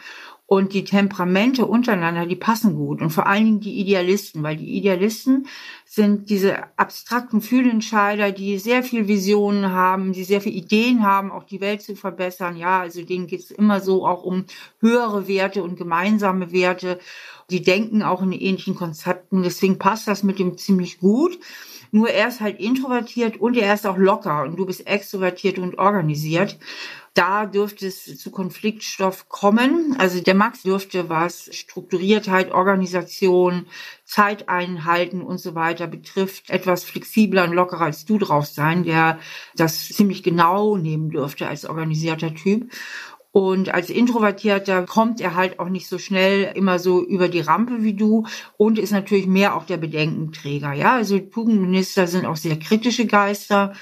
Und die Temperamente untereinander, die passen gut. Und vor allen Dingen die Idealisten, weil die Idealisten sind diese abstrakten Fühlentscheider, die sehr viel Visionen haben, die sehr viel Ideen haben, auch die Welt zu verbessern. Ja, also denen geht es immer so auch um höhere Werte und gemeinsame Werte. Die denken auch in ähnlichen Konzepten. Deswegen passt das mit dem ziemlich gut. Nur er ist halt introvertiert und er ist auch locker und du bist extrovertiert und organisiert. Da dürfte es zu Konfliktstoff kommen. Also der Max dürfte, was Strukturiertheit, Organisation, Zeit einhalten und so weiter betrifft, etwas flexibler und lockerer als du drauf sein, der das ziemlich genau nehmen dürfte als organisierter Typ. Und als Introvertierter kommt er halt auch nicht so schnell immer so über die Rampe wie du und ist natürlich mehr auch der Bedenkenträger. Ja, also Tugendminister sind auch sehr kritische Geister,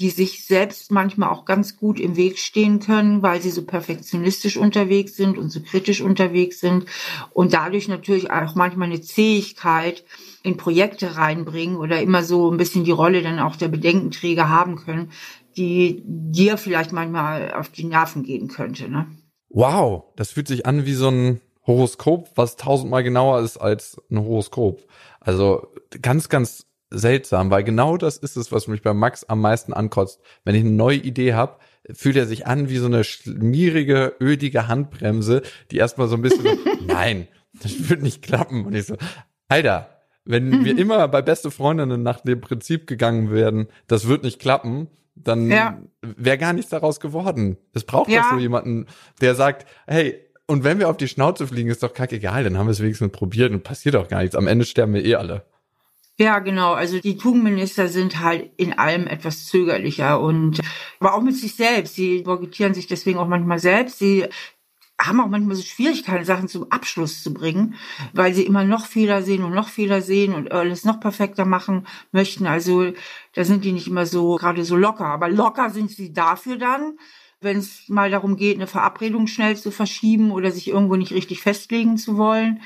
die sich selbst manchmal auch ganz gut im Weg stehen können, weil sie so perfektionistisch unterwegs sind und so kritisch unterwegs sind und dadurch natürlich auch manchmal eine Zähigkeit in Projekte reinbringen oder immer so ein bisschen die Rolle dann auch der Bedenkenträger haben können, die dir vielleicht manchmal auf die Nerven gehen könnte. Ne?
Wow, das fühlt sich an wie so ein Horoskop, was tausendmal genauer ist als ein Horoskop. Also ganz, ganz seltsam, weil genau das ist es, was mich bei Max am meisten ankotzt. Wenn ich eine neue Idee habe, fühlt er sich an wie so eine schmierige, ödige Handbremse, die erstmal so ein bisschen, so, nein, das wird nicht klappen. Und ich so, Alter, wenn wir immer bei beste Freundinnen nach dem Prinzip gegangen werden, das wird nicht klappen, dann ja. wäre gar nichts daraus geworden. Es braucht ja. doch so jemanden, der sagt, hey, und wenn wir auf die Schnauze fliegen, ist doch kackegal, dann haben wir es wenigstens probiert und passiert auch gar nichts. Am Ende sterben wir eh alle.
Ja, genau. Also die Tugendminister sind halt in allem etwas zögerlicher und aber auch mit sich selbst. Sie boykottieren sich deswegen auch manchmal selbst. Sie haben auch manchmal so Schwierigkeiten, Sachen zum Abschluss zu bringen, weil sie immer noch Fehler sehen und noch Fehler sehen und alles noch perfekter machen möchten. Also da sind die nicht immer so gerade so locker. Aber locker sind sie dafür dann, wenn es mal darum geht, eine Verabredung schnell zu verschieben oder sich irgendwo nicht richtig festlegen zu wollen.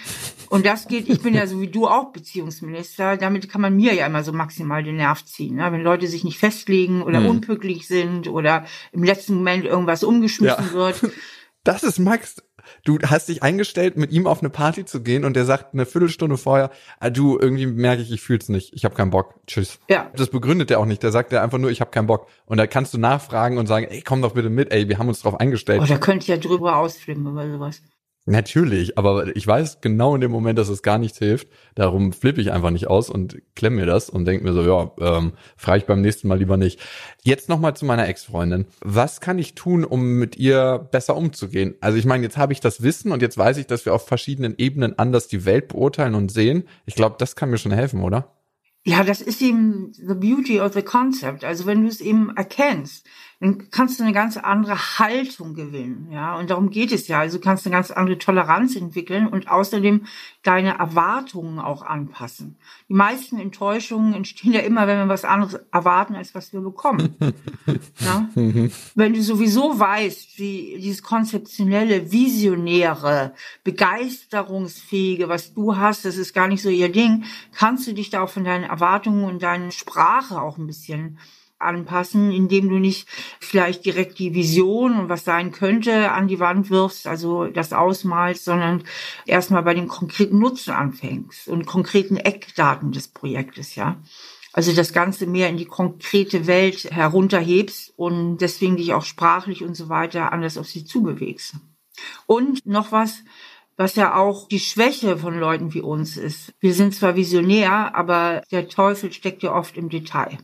Und das geht, ich bin ja so wie du auch Beziehungsminister, damit kann man mir ja immer so maximal den Nerv ziehen. Ne? Wenn Leute sich nicht festlegen oder hm. unpünktlich sind oder im letzten Moment irgendwas umgeschmissen ja. wird.
Das ist Max. Du hast dich eingestellt, mit ihm auf eine Party zu gehen und der sagt eine Viertelstunde vorher, ah, du, irgendwie merke ich, ich fühl's nicht. Ich habe keinen Bock. Tschüss. Ja. Das begründet er auch nicht. Der sagt er einfach nur, ich habe keinen Bock. Und da kannst du nachfragen und sagen, ey, komm doch bitte mit, ey, wir haben uns drauf eingestellt.
Oh, da könnte ich ja drüber ausflippen oder sowas.
Natürlich, aber ich weiß genau in dem Moment, dass es gar nichts hilft. Darum flippe ich einfach nicht aus und klemme mir das und denke mir so, ja, ähm, frage ich beim nächsten Mal lieber nicht. Jetzt nochmal zu meiner Ex-Freundin. Was kann ich tun, um mit ihr besser umzugehen? Also ich meine, jetzt habe ich das Wissen und jetzt weiß ich, dass wir auf verschiedenen Ebenen anders die Welt beurteilen und sehen. Ich glaube, das kann mir schon helfen, oder?
Ja, das ist eben the beauty of the concept. Also wenn du es eben erkennst, dann kannst du eine ganz andere Haltung gewinnen, ja. Und darum geht es ja. Also du kannst eine ganz andere Toleranz entwickeln und außerdem deine Erwartungen auch anpassen. Die meisten Enttäuschungen entstehen ja immer, wenn wir was anderes erwarten, als was wir bekommen. ja? Wenn du sowieso weißt, wie dieses konzeptionelle, visionäre, begeisterungsfähige, was du hast, das ist gar nicht so ihr Ding, kannst du dich da auch von deinen Erwartungen und deiner Sprache auch ein bisschen anpassen, indem du nicht vielleicht direkt die Vision und was sein könnte an die Wand wirfst, also das ausmalst, sondern erstmal bei dem konkreten Nutzen anfängst und konkreten Eckdaten des Projektes, ja. Also das Ganze mehr in die konkrete Welt herunterhebst und deswegen dich auch sprachlich und so weiter anders auf sie zubewegst. Und noch was, was ja auch die Schwäche von Leuten wie uns ist. Wir sind zwar visionär, aber der Teufel steckt ja oft im Detail.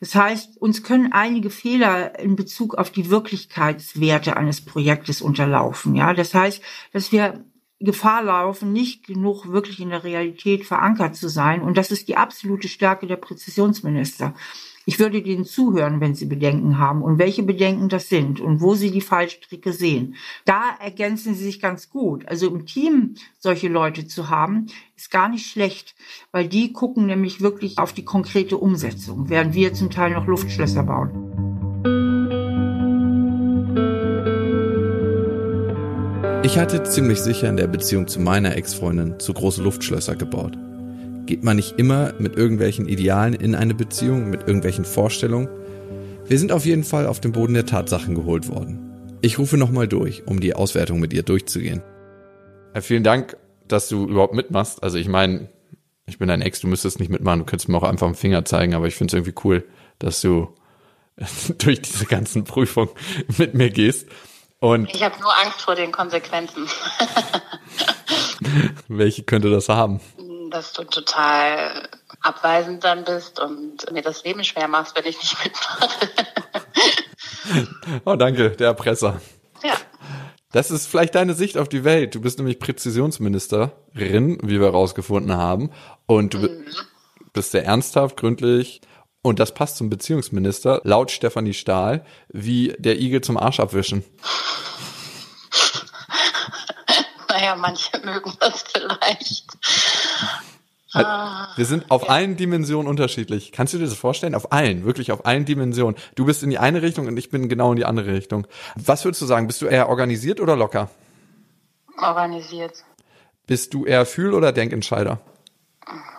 Das heißt, uns können einige Fehler in Bezug auf die Wirklichkeitswerte eines Projektes unterlaufen. Ja, das heißt, dass wir Gefahr laufen, nicht genug wirklich in der Realität verankert zu sein. Und das ist die absolute Stärke der Präzisionsminister. Ich würde denen zuhören, wenn sie Bedenken haben und welche Bedenken das sind und wo sie die Fallstricke sehen. Da ergänzen sie sich ganz gut. Also im Team solche Leute zu haben, ist gar nicht schlecht, weil die gucken nämlich wirklich auf die konkrete Umsetzung, während wir zum Teil noch Luftschlösser bauen.
Ich hatte ziemlich sicher in der Beziehung zu meiner Ex-Freundin zu große Luftschlösser gebaut. Geht man nicht immer mit irgendwelchen Idealen in eine Beziehung, mit irgendwelchen Vorstellungen? Wir sind auf jeden Fall auf den Boden der Tatsachen geholt worden. Ich rufe nochmal durch, um die Auswertung mit ihr durchzugehen. Ja, vielen Dank, dass du überhaupt mitmachst. Also ich meine, ich bin dein Ex, du müsstest nicht mitmachen, du könntest mir auch einfach einen Finger zeigen, aber ich finde es irgendwie cool, dass du durch diese ganzen Prüfungen mit mir gehst. Und
ich habe nur Angst vor den Konsequenzen.
welche könnte das haben?
Dass du total abweisend dann bist und mir das Leben schwer machst, wenn ich nicht mitmache.
oh, danke, der Erpresser.
Ja.
Das ist vielleicht deine Sicht auf die Welt. Du bist nämlich Präzisionsministerin, wie wir herausgefunden haben. Und du mhm. bist sehr ernsthaft, gründlich. Und das passt zum Beziehungsminister, laut Stefanie Stahl, wie der Igel zum Arsch abwischen.
Naja, manche mögen das vielleicht.
Ah, wir sind auf ja. allen Dimensionen unterschiedlich. Kannst du dir das vorstellen? Auf allen, wirklich auf allen Dimensionen. Du bist in die eine Richtung und ich bin genau in die andere Richtung. Was würdest du sagen? Bist du eher organisiert oder locker?
Organisiert.
Bist du eher Fühl- oder Denkentscheider?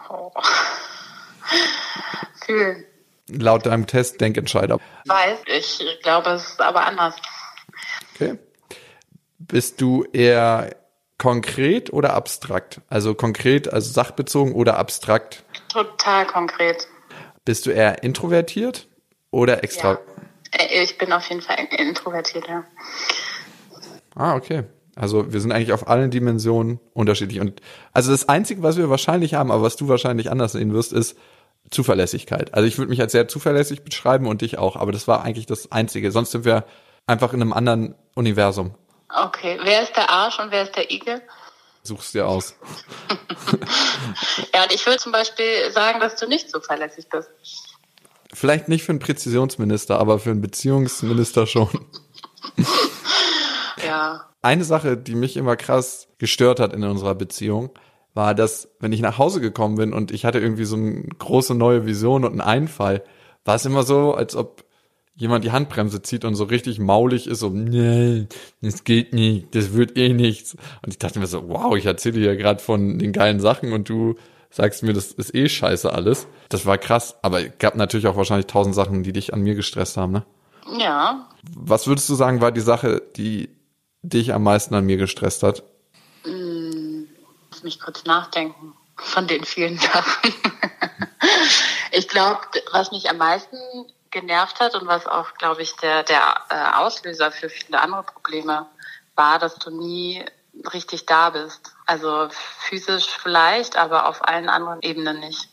Oh.
Fühlen.
Laut deinem Test Denkentscheider.
Weiß, ich glaube, es ist aber anders.
Okay. Bist du eher konkret oder abstrakt? Also konkret, also sachbezogen oder abstrakt?
Total konkret.
Bist du eher introvertiert oder extra? Ja.
Äh, ich bin auf jeden Fall introvertiert, ja.
Ah, okay. Also wir sind eigentlich auf allen Dimensionen unterschiedlich. Und also das Einzige, was wir wahrscheinlich haben, aber was du wahrscheinlich anders sehen wirst, ist Zuverlässigkeit. Also ich würde mich als sehr zuverlässig beschreiben und dich auch, aber das war eigentlich das Einzige. Sonst sind wir einfach in einem anderen Universum.
Okay, wer ist der Arsch und wer ist der Igel?
Suchst dir aus.
ja, und ich würde zum Beispiel sagen, dass du nicht zuverlässig bist.
Vielleicht nicht für einen Präzisionsminister, aber für einen Beziehungsminister schon.
ja.
Eine Sache, die mich immer krass gestört hat in unserer Beziehung, war, dass wenn ich nach Hause gekommen bin und ich hatte irgendwie so eine große neue Vision und einen Einfall, war es immer so, als ob jemand die Handbremse zieht und so richtig maulig ist, so, nee, das geht nicht, das wird eh nichts. Und ich dachte mir so, wow, ich erzähle dir gerade von den geilen Sachen und du sagst mir, das ist eh scheiße alles. Das war krass, aber es gab natürlich auch wahrscheinlich tausend Sachen, die dich an mir gestresst haben, ne?
Ja.
Was würdest du sagen, war die Sache, die dich am meisten an mir gestresst hat?
Hm, lass mich kurz nachdenken von den vielen Sachen. ich glaube, was mich am meisten genervt hat und was auch, glaube ich, der, der äh, Auslöser für viele andere Probleme war, dass du nie richtig da bist. Also physisch vielleicht, aber auf allen anderen Ebenen nicht.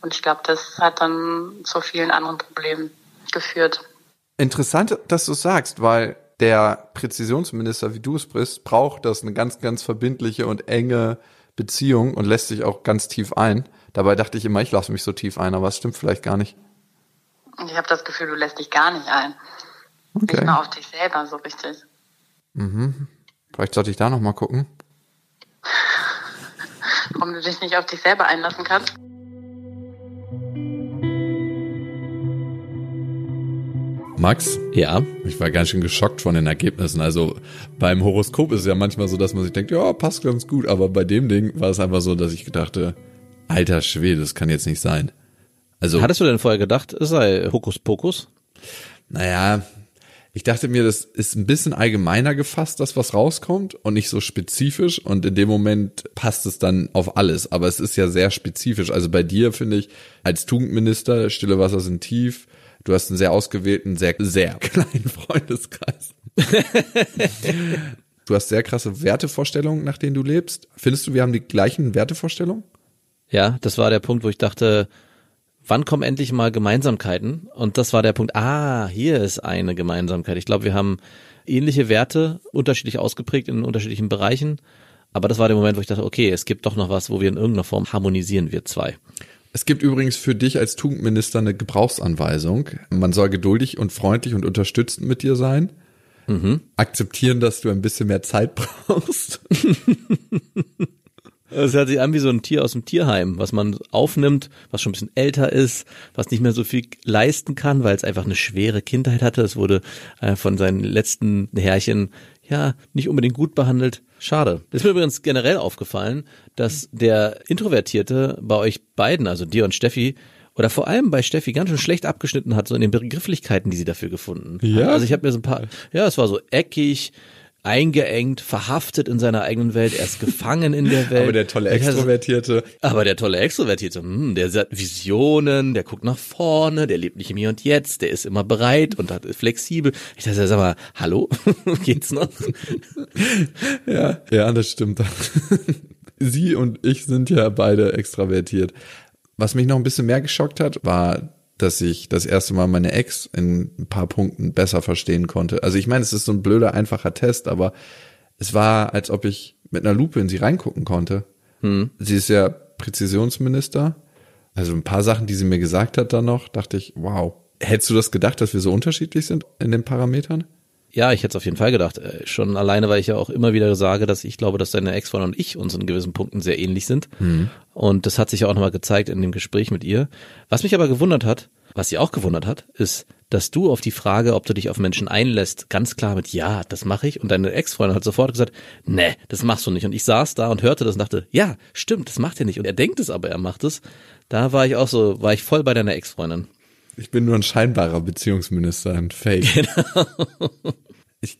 Und ich glaube, das hat dann zu vielen anderen Problemen geführt.
Interessant, dass du sagst, weil der Präzisionsminister, wie du es bist, braucht das eine ganz, ganz verbindliche und enge Beziehung und lässt sich auch ganz tief ein. Dabei dachte ich immer, ich lasse mich so tief ein, aber es stimmt vielleicht gar nicht.
Ich habe das Gefühl, du lässt dich gar nicht ein. Okay. Nicht mal auf dich selber so richtig.
Mhm. Vielleicht sollte ich da nochmal gucken.
Warum du dich nicht auf dich selber einlassen kannst?
Max?
Ja.
Ich war ganz schön geschockt von den Ergebnissen. Also beim Horoskop ist es ja manchmal so, dass man sich denkt, ja, passt ganz gut. Aber bei dem Ding war es einfach so, dass ich dachte, alter Schwede, das kann jetzt nicht sein.
Also. Hattest du denn vorher gedacht, es sei Hokuspokus?
Naja, ich dachte mir, das ist ein bisschen allgemeiner gefasst, das was rauskommt und nicht so spezifisch und in dem Moment passt es dann auf alles, aber es ist ja sehr spezifisch. Also bei dir finde ich als Tugendminister, Stille Wasser sind tief, du hast einen sehr ausgewählten, sehr, sehr kleinen Freundeskreis. du hast sehr krasse Wertevorstellungen, nach denen du lebst. Findest du, wir haben die gleichen Wertevorstellungen?
Ja, das war der Punkt, wo ich dachte, wann kommen endlich mal Gemeinsamkeiten? Und das war der Punkt, ah, hier ist eine Gemeinsamkeit. Ich glaube, wir haben ähnliche Werte, unterschiedlich ausgeprägt in unterschiedlichen Bereichen. Aber das war der Moment, wo ich dachte, okay, es gibt doch noch was, wo wir in irgendeiner Form harmonisieren, wir zwei.
Es gibt übrigens für dich als Tugendminister eine Gebrauchsanweisung. Man soll geduldig und freundlich und unterstützend mit dir sein. Mhm. Akzeptieren, dass du ein bisschen mehr Zeit brauchst.
Es hört sich an wie so ein Tier aus dem Tierheim, was man aufnimmt, was schon ein bisschen älter ist, was nicht mehr so viel leisten kann, weil es einfach eine schwere Kindheit hatte. Es wurde äh, von seinen letzten Herrchen ja nicht unbedingt gut behandelt. Schade. ist mir übrigens generell aufgefallen, dass der Introvertierte bei euch beiden, also dir und Steffi, oder vor allem bei Steffi ganz schön schlecht abgeschnitten hat, so in den Begrifflichkeiten, die sie dafür gefunden
ja.
hat. Also ich habe mir so ein paar, ja, es war so eckig, eingeengt, verhaftet in seiner eigenen Welt, er ist gefangen in der Welt.
aber der tolle Extrovertierte.
Aber der tolle Extrovertierte, hm, der hat Visionen, der guckt nach vorne, der lebt nicht im Hier und Jetzt, der ist immer bereit und hat, ist flexibel. Ich dachte, sag mal, hallo, geht's noch?
ja, ja, das stimmt. Sie und ich sind ja beide extravertiert. Was mich noch ein bisschen mehr geschockt hat, war dass ich das erste Mal meine Ex in ein paar Punkten besser verstehen konnte. Also ich meine, es ist so ein blöder, einfacher Test, aber es war, als ob ich mit einer Lupe in sie reingucken konnte. Hm. Sie ist ja Präzisionsminister. Also ein paar Sachen, die sie mir gesagt hat dann noch, dachte ich, wow. Hättest du das gedacht, dass wir so unterschiedlich sind in den Parametern?
Ja, ich hätte es auf jeden Fall gedacht. Äh, Schon alleine, weil ich ja auch immer wieder sage, dass ich glaube, dass deine Ex-Freundin und ich uns in gewissen Punkten sehr ähnlich sind. Und das hat sich ja auch nochmal gezeigt in dem Gespräch mit ihr. Was mich aber gewundert hat, was sie auch gewundert hat, ist, dass du auf die Frage, ob du dich auf Menschen einlässt, ganz klar mit Ja, das mache ich. Und deine Ex-Freundin hat sofort gesagt, nee, das machst du nicht. Und ich saß da und hörte das und dachte, ja, stimmt, das macht er nicht. Und er denkt es, aber er macht es. Da war ich auch so, war ich voll bei deiner Ex-Freundin.
Ich bin nur ein scheinbarer Beziehungsminister, ein Fake. Ich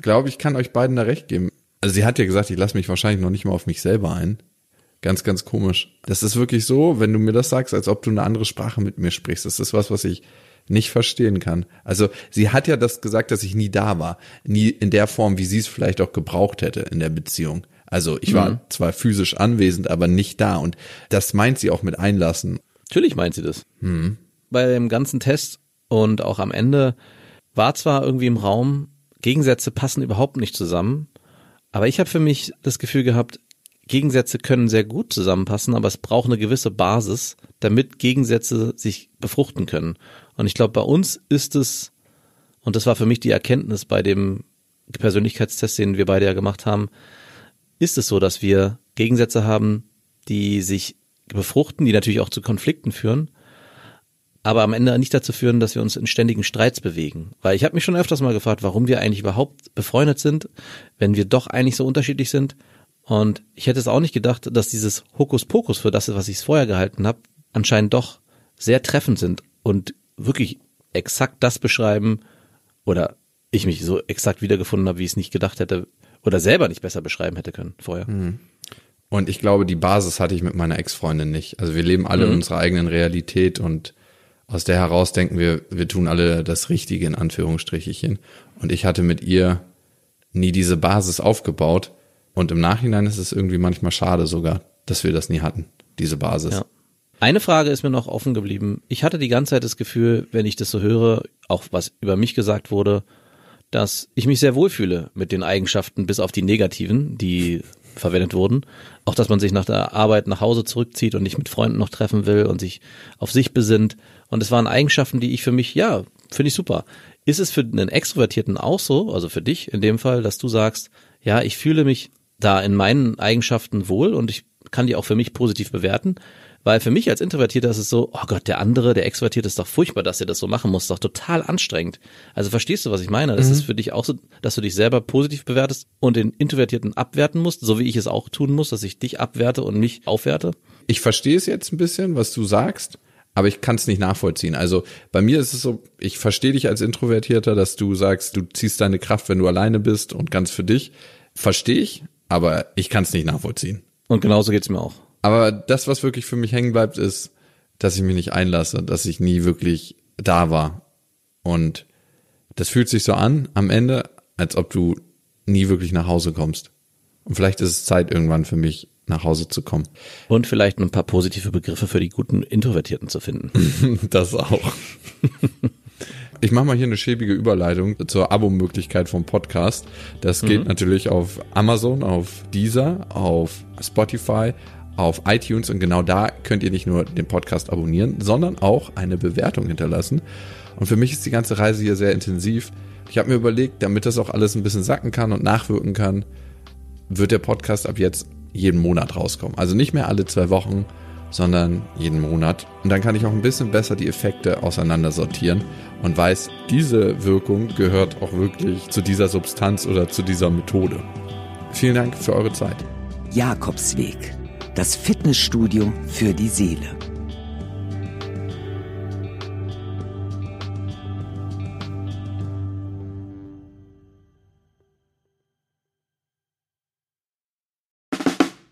glaube, ich kann euch beiden da recht geben. Also sie hat ja gesagt, ich lasse mich wahrscheinlich noch nicht mal auf mich selber ein. Ganz, ganz komisch. Das ist wirklich so, wenn du mir das sagst, als ob du eine andere Sprache mit mir sprichst. Das ist was, was ich nicht verstehen kann. Also sie hat ja das gesagt, dass ich nie da war. Nie in der Form, wie sie es vielleicht auch gebraucht hätte in der Beziehung. Also ich war zwar physisch anwesend, aber nicht da. Und das meint sie auch mit einlassen.
Natürlich meint sie das. Bei dem ganzen Test und auch am Ende war zwar irgendwie im Raum, Gegensätze passen überhaupt nicht zusammen, aber ich habe für mich das Gefühl gehabt, Gegensätze können sehr gut zusammenpassen, aber es braucht eine gewisse Basis, damit Gegensätze sich befruchten können. Und ich glaube, bei uns ist es, und das war für mich die Erkenntnis bei dem Persönlichkeitstest, den wir beide ja gemacht haben, ist es so, dass wir Gegensätze haben, die sich befruchten, die natürlich auch zu Konflikten führen, aber am Ende nicht dazu führen, dass wir uns in ständigen Streits bewegen. Weil ich habe mich schon öfters mal gefragt, warum wir eigentlich überhaupt befreundet sind, wenn wir doch eigentlich so unterschiedlich sind. Und ich hätte es auch nicht gedacht, dass dieses Hokuspokus für das, was ich es vorher gehalten habe, anscheinend doch sehr treffend sind und wirklich exakt das beschreiben oder ich mich so exakt wiedergefunden habe, wie ich es nicht gedacht hätte oder selber nicht besser beschreiben hätte können vorher.
Und ich glaube, die Basis hatte ich mit meiner Ex-Freundin nicht. Also wir leben alle in unserer eigenen Realität und aus der heraus denken wir, wir tun alle das Richtige in Anführungsstrichchen. Und ich hatte mit ihr nie diese Basis aufgebaut. Und im Nachhinein ist es irgendwie manchmal schade sogar, dass wir das nie hatten, diese Basis.
Ja. Eine Frage ist mir noch offen geblieben. Ich hatte die ganze Zeit das Gefühl, wenn ich das so höre, auch was über mich gesagt wurde, dass ich mich sehr wohlfühle mit den Eigenschaften, bis auf die negativen, die verwendet wurden. Auch, dass man sich nach der Arbeit nach Hause zurückzieht und nicht mit Freunden noch treffen will und sich auf sich besinnt. Und es waren Eigenschaften, die ich für mich, ja, finde ich super. Ist es für einen Extrovertierten auch so, also für dich in dem Fall, dass du sagst, ja, ich fühle mich da in meinen Eigenschaften wohl und ich kann die auch für mich positiv bewerten? Weil für mich als Introvertierter ist es so, oh Gott, der andere, der Extrovertierte ist doch furchtbar, dass er das so machen muss, ist doch total anstrengend. Also verstehst du, was ich meine? Das ist für dich auch so, dass du dich selber positiv bewertest und den Introvertierten abwerten musst, so wie ich es auch tun muss, dass ich dich abwerte und mich aufwerte?
Ich verstehe es jetzt ein bisschen, was du sagst, aber ich kann es nicht nachvollziehen. Also bei mir ist es so, ich verstehe dich als Introvertierter, dass du sagst, du ziehst deine Kraft, wenn du alleine bist und ganz für dich. Verstehe ich, aber ich kann es nicht nachvollziehen.
Und genauso geht's mir auch.
Aber das, was wirklich für mich hängen bleibt, ist, dass ich mich nicht einlasse, dass ich nie wirklich da war. Und das fühlt sich so an am Ende, als ob du nie wirklich nach Hause kommst. Und vielleicht ist es Zeit, irgendwann für mich nach Hause zu kommen.
Und vielleicht ein paar positive Begriffe für die guten Introvertierten zu finden.
Das auch. Ich mache mal hier eine schäbige Überleitung zur Abo-Möglichkeit vom Podcast. Das geht natürlich auf Amazon, auf Deezer, auf Spotify, auf iTunes und genau da könnt ihr nicht nur den Podcast abonnieren, sondern auch eine Bewertung hinterlassen. Und für mich ist die ganze Reise hier sehr intensiv. Ich habe mir überlegt, damit das auch alles ein bisschen sacken kann und nachwirken kann, wird der Podcast ab jetzt jeden Monat rauskommen. Also nicht mehr alle zwei Wochen, sondern jeden Monat. Und dann kann ich auch ein bisschen besser die Effekte auseinandersortieren und weiß, diese Wirkung gehört auch wirklich zu dieser Substanz oder zu dieser Methode. Vielen Dank für eure Zeit.
Jakobsweg. Das Fitnessstudio für die Seele.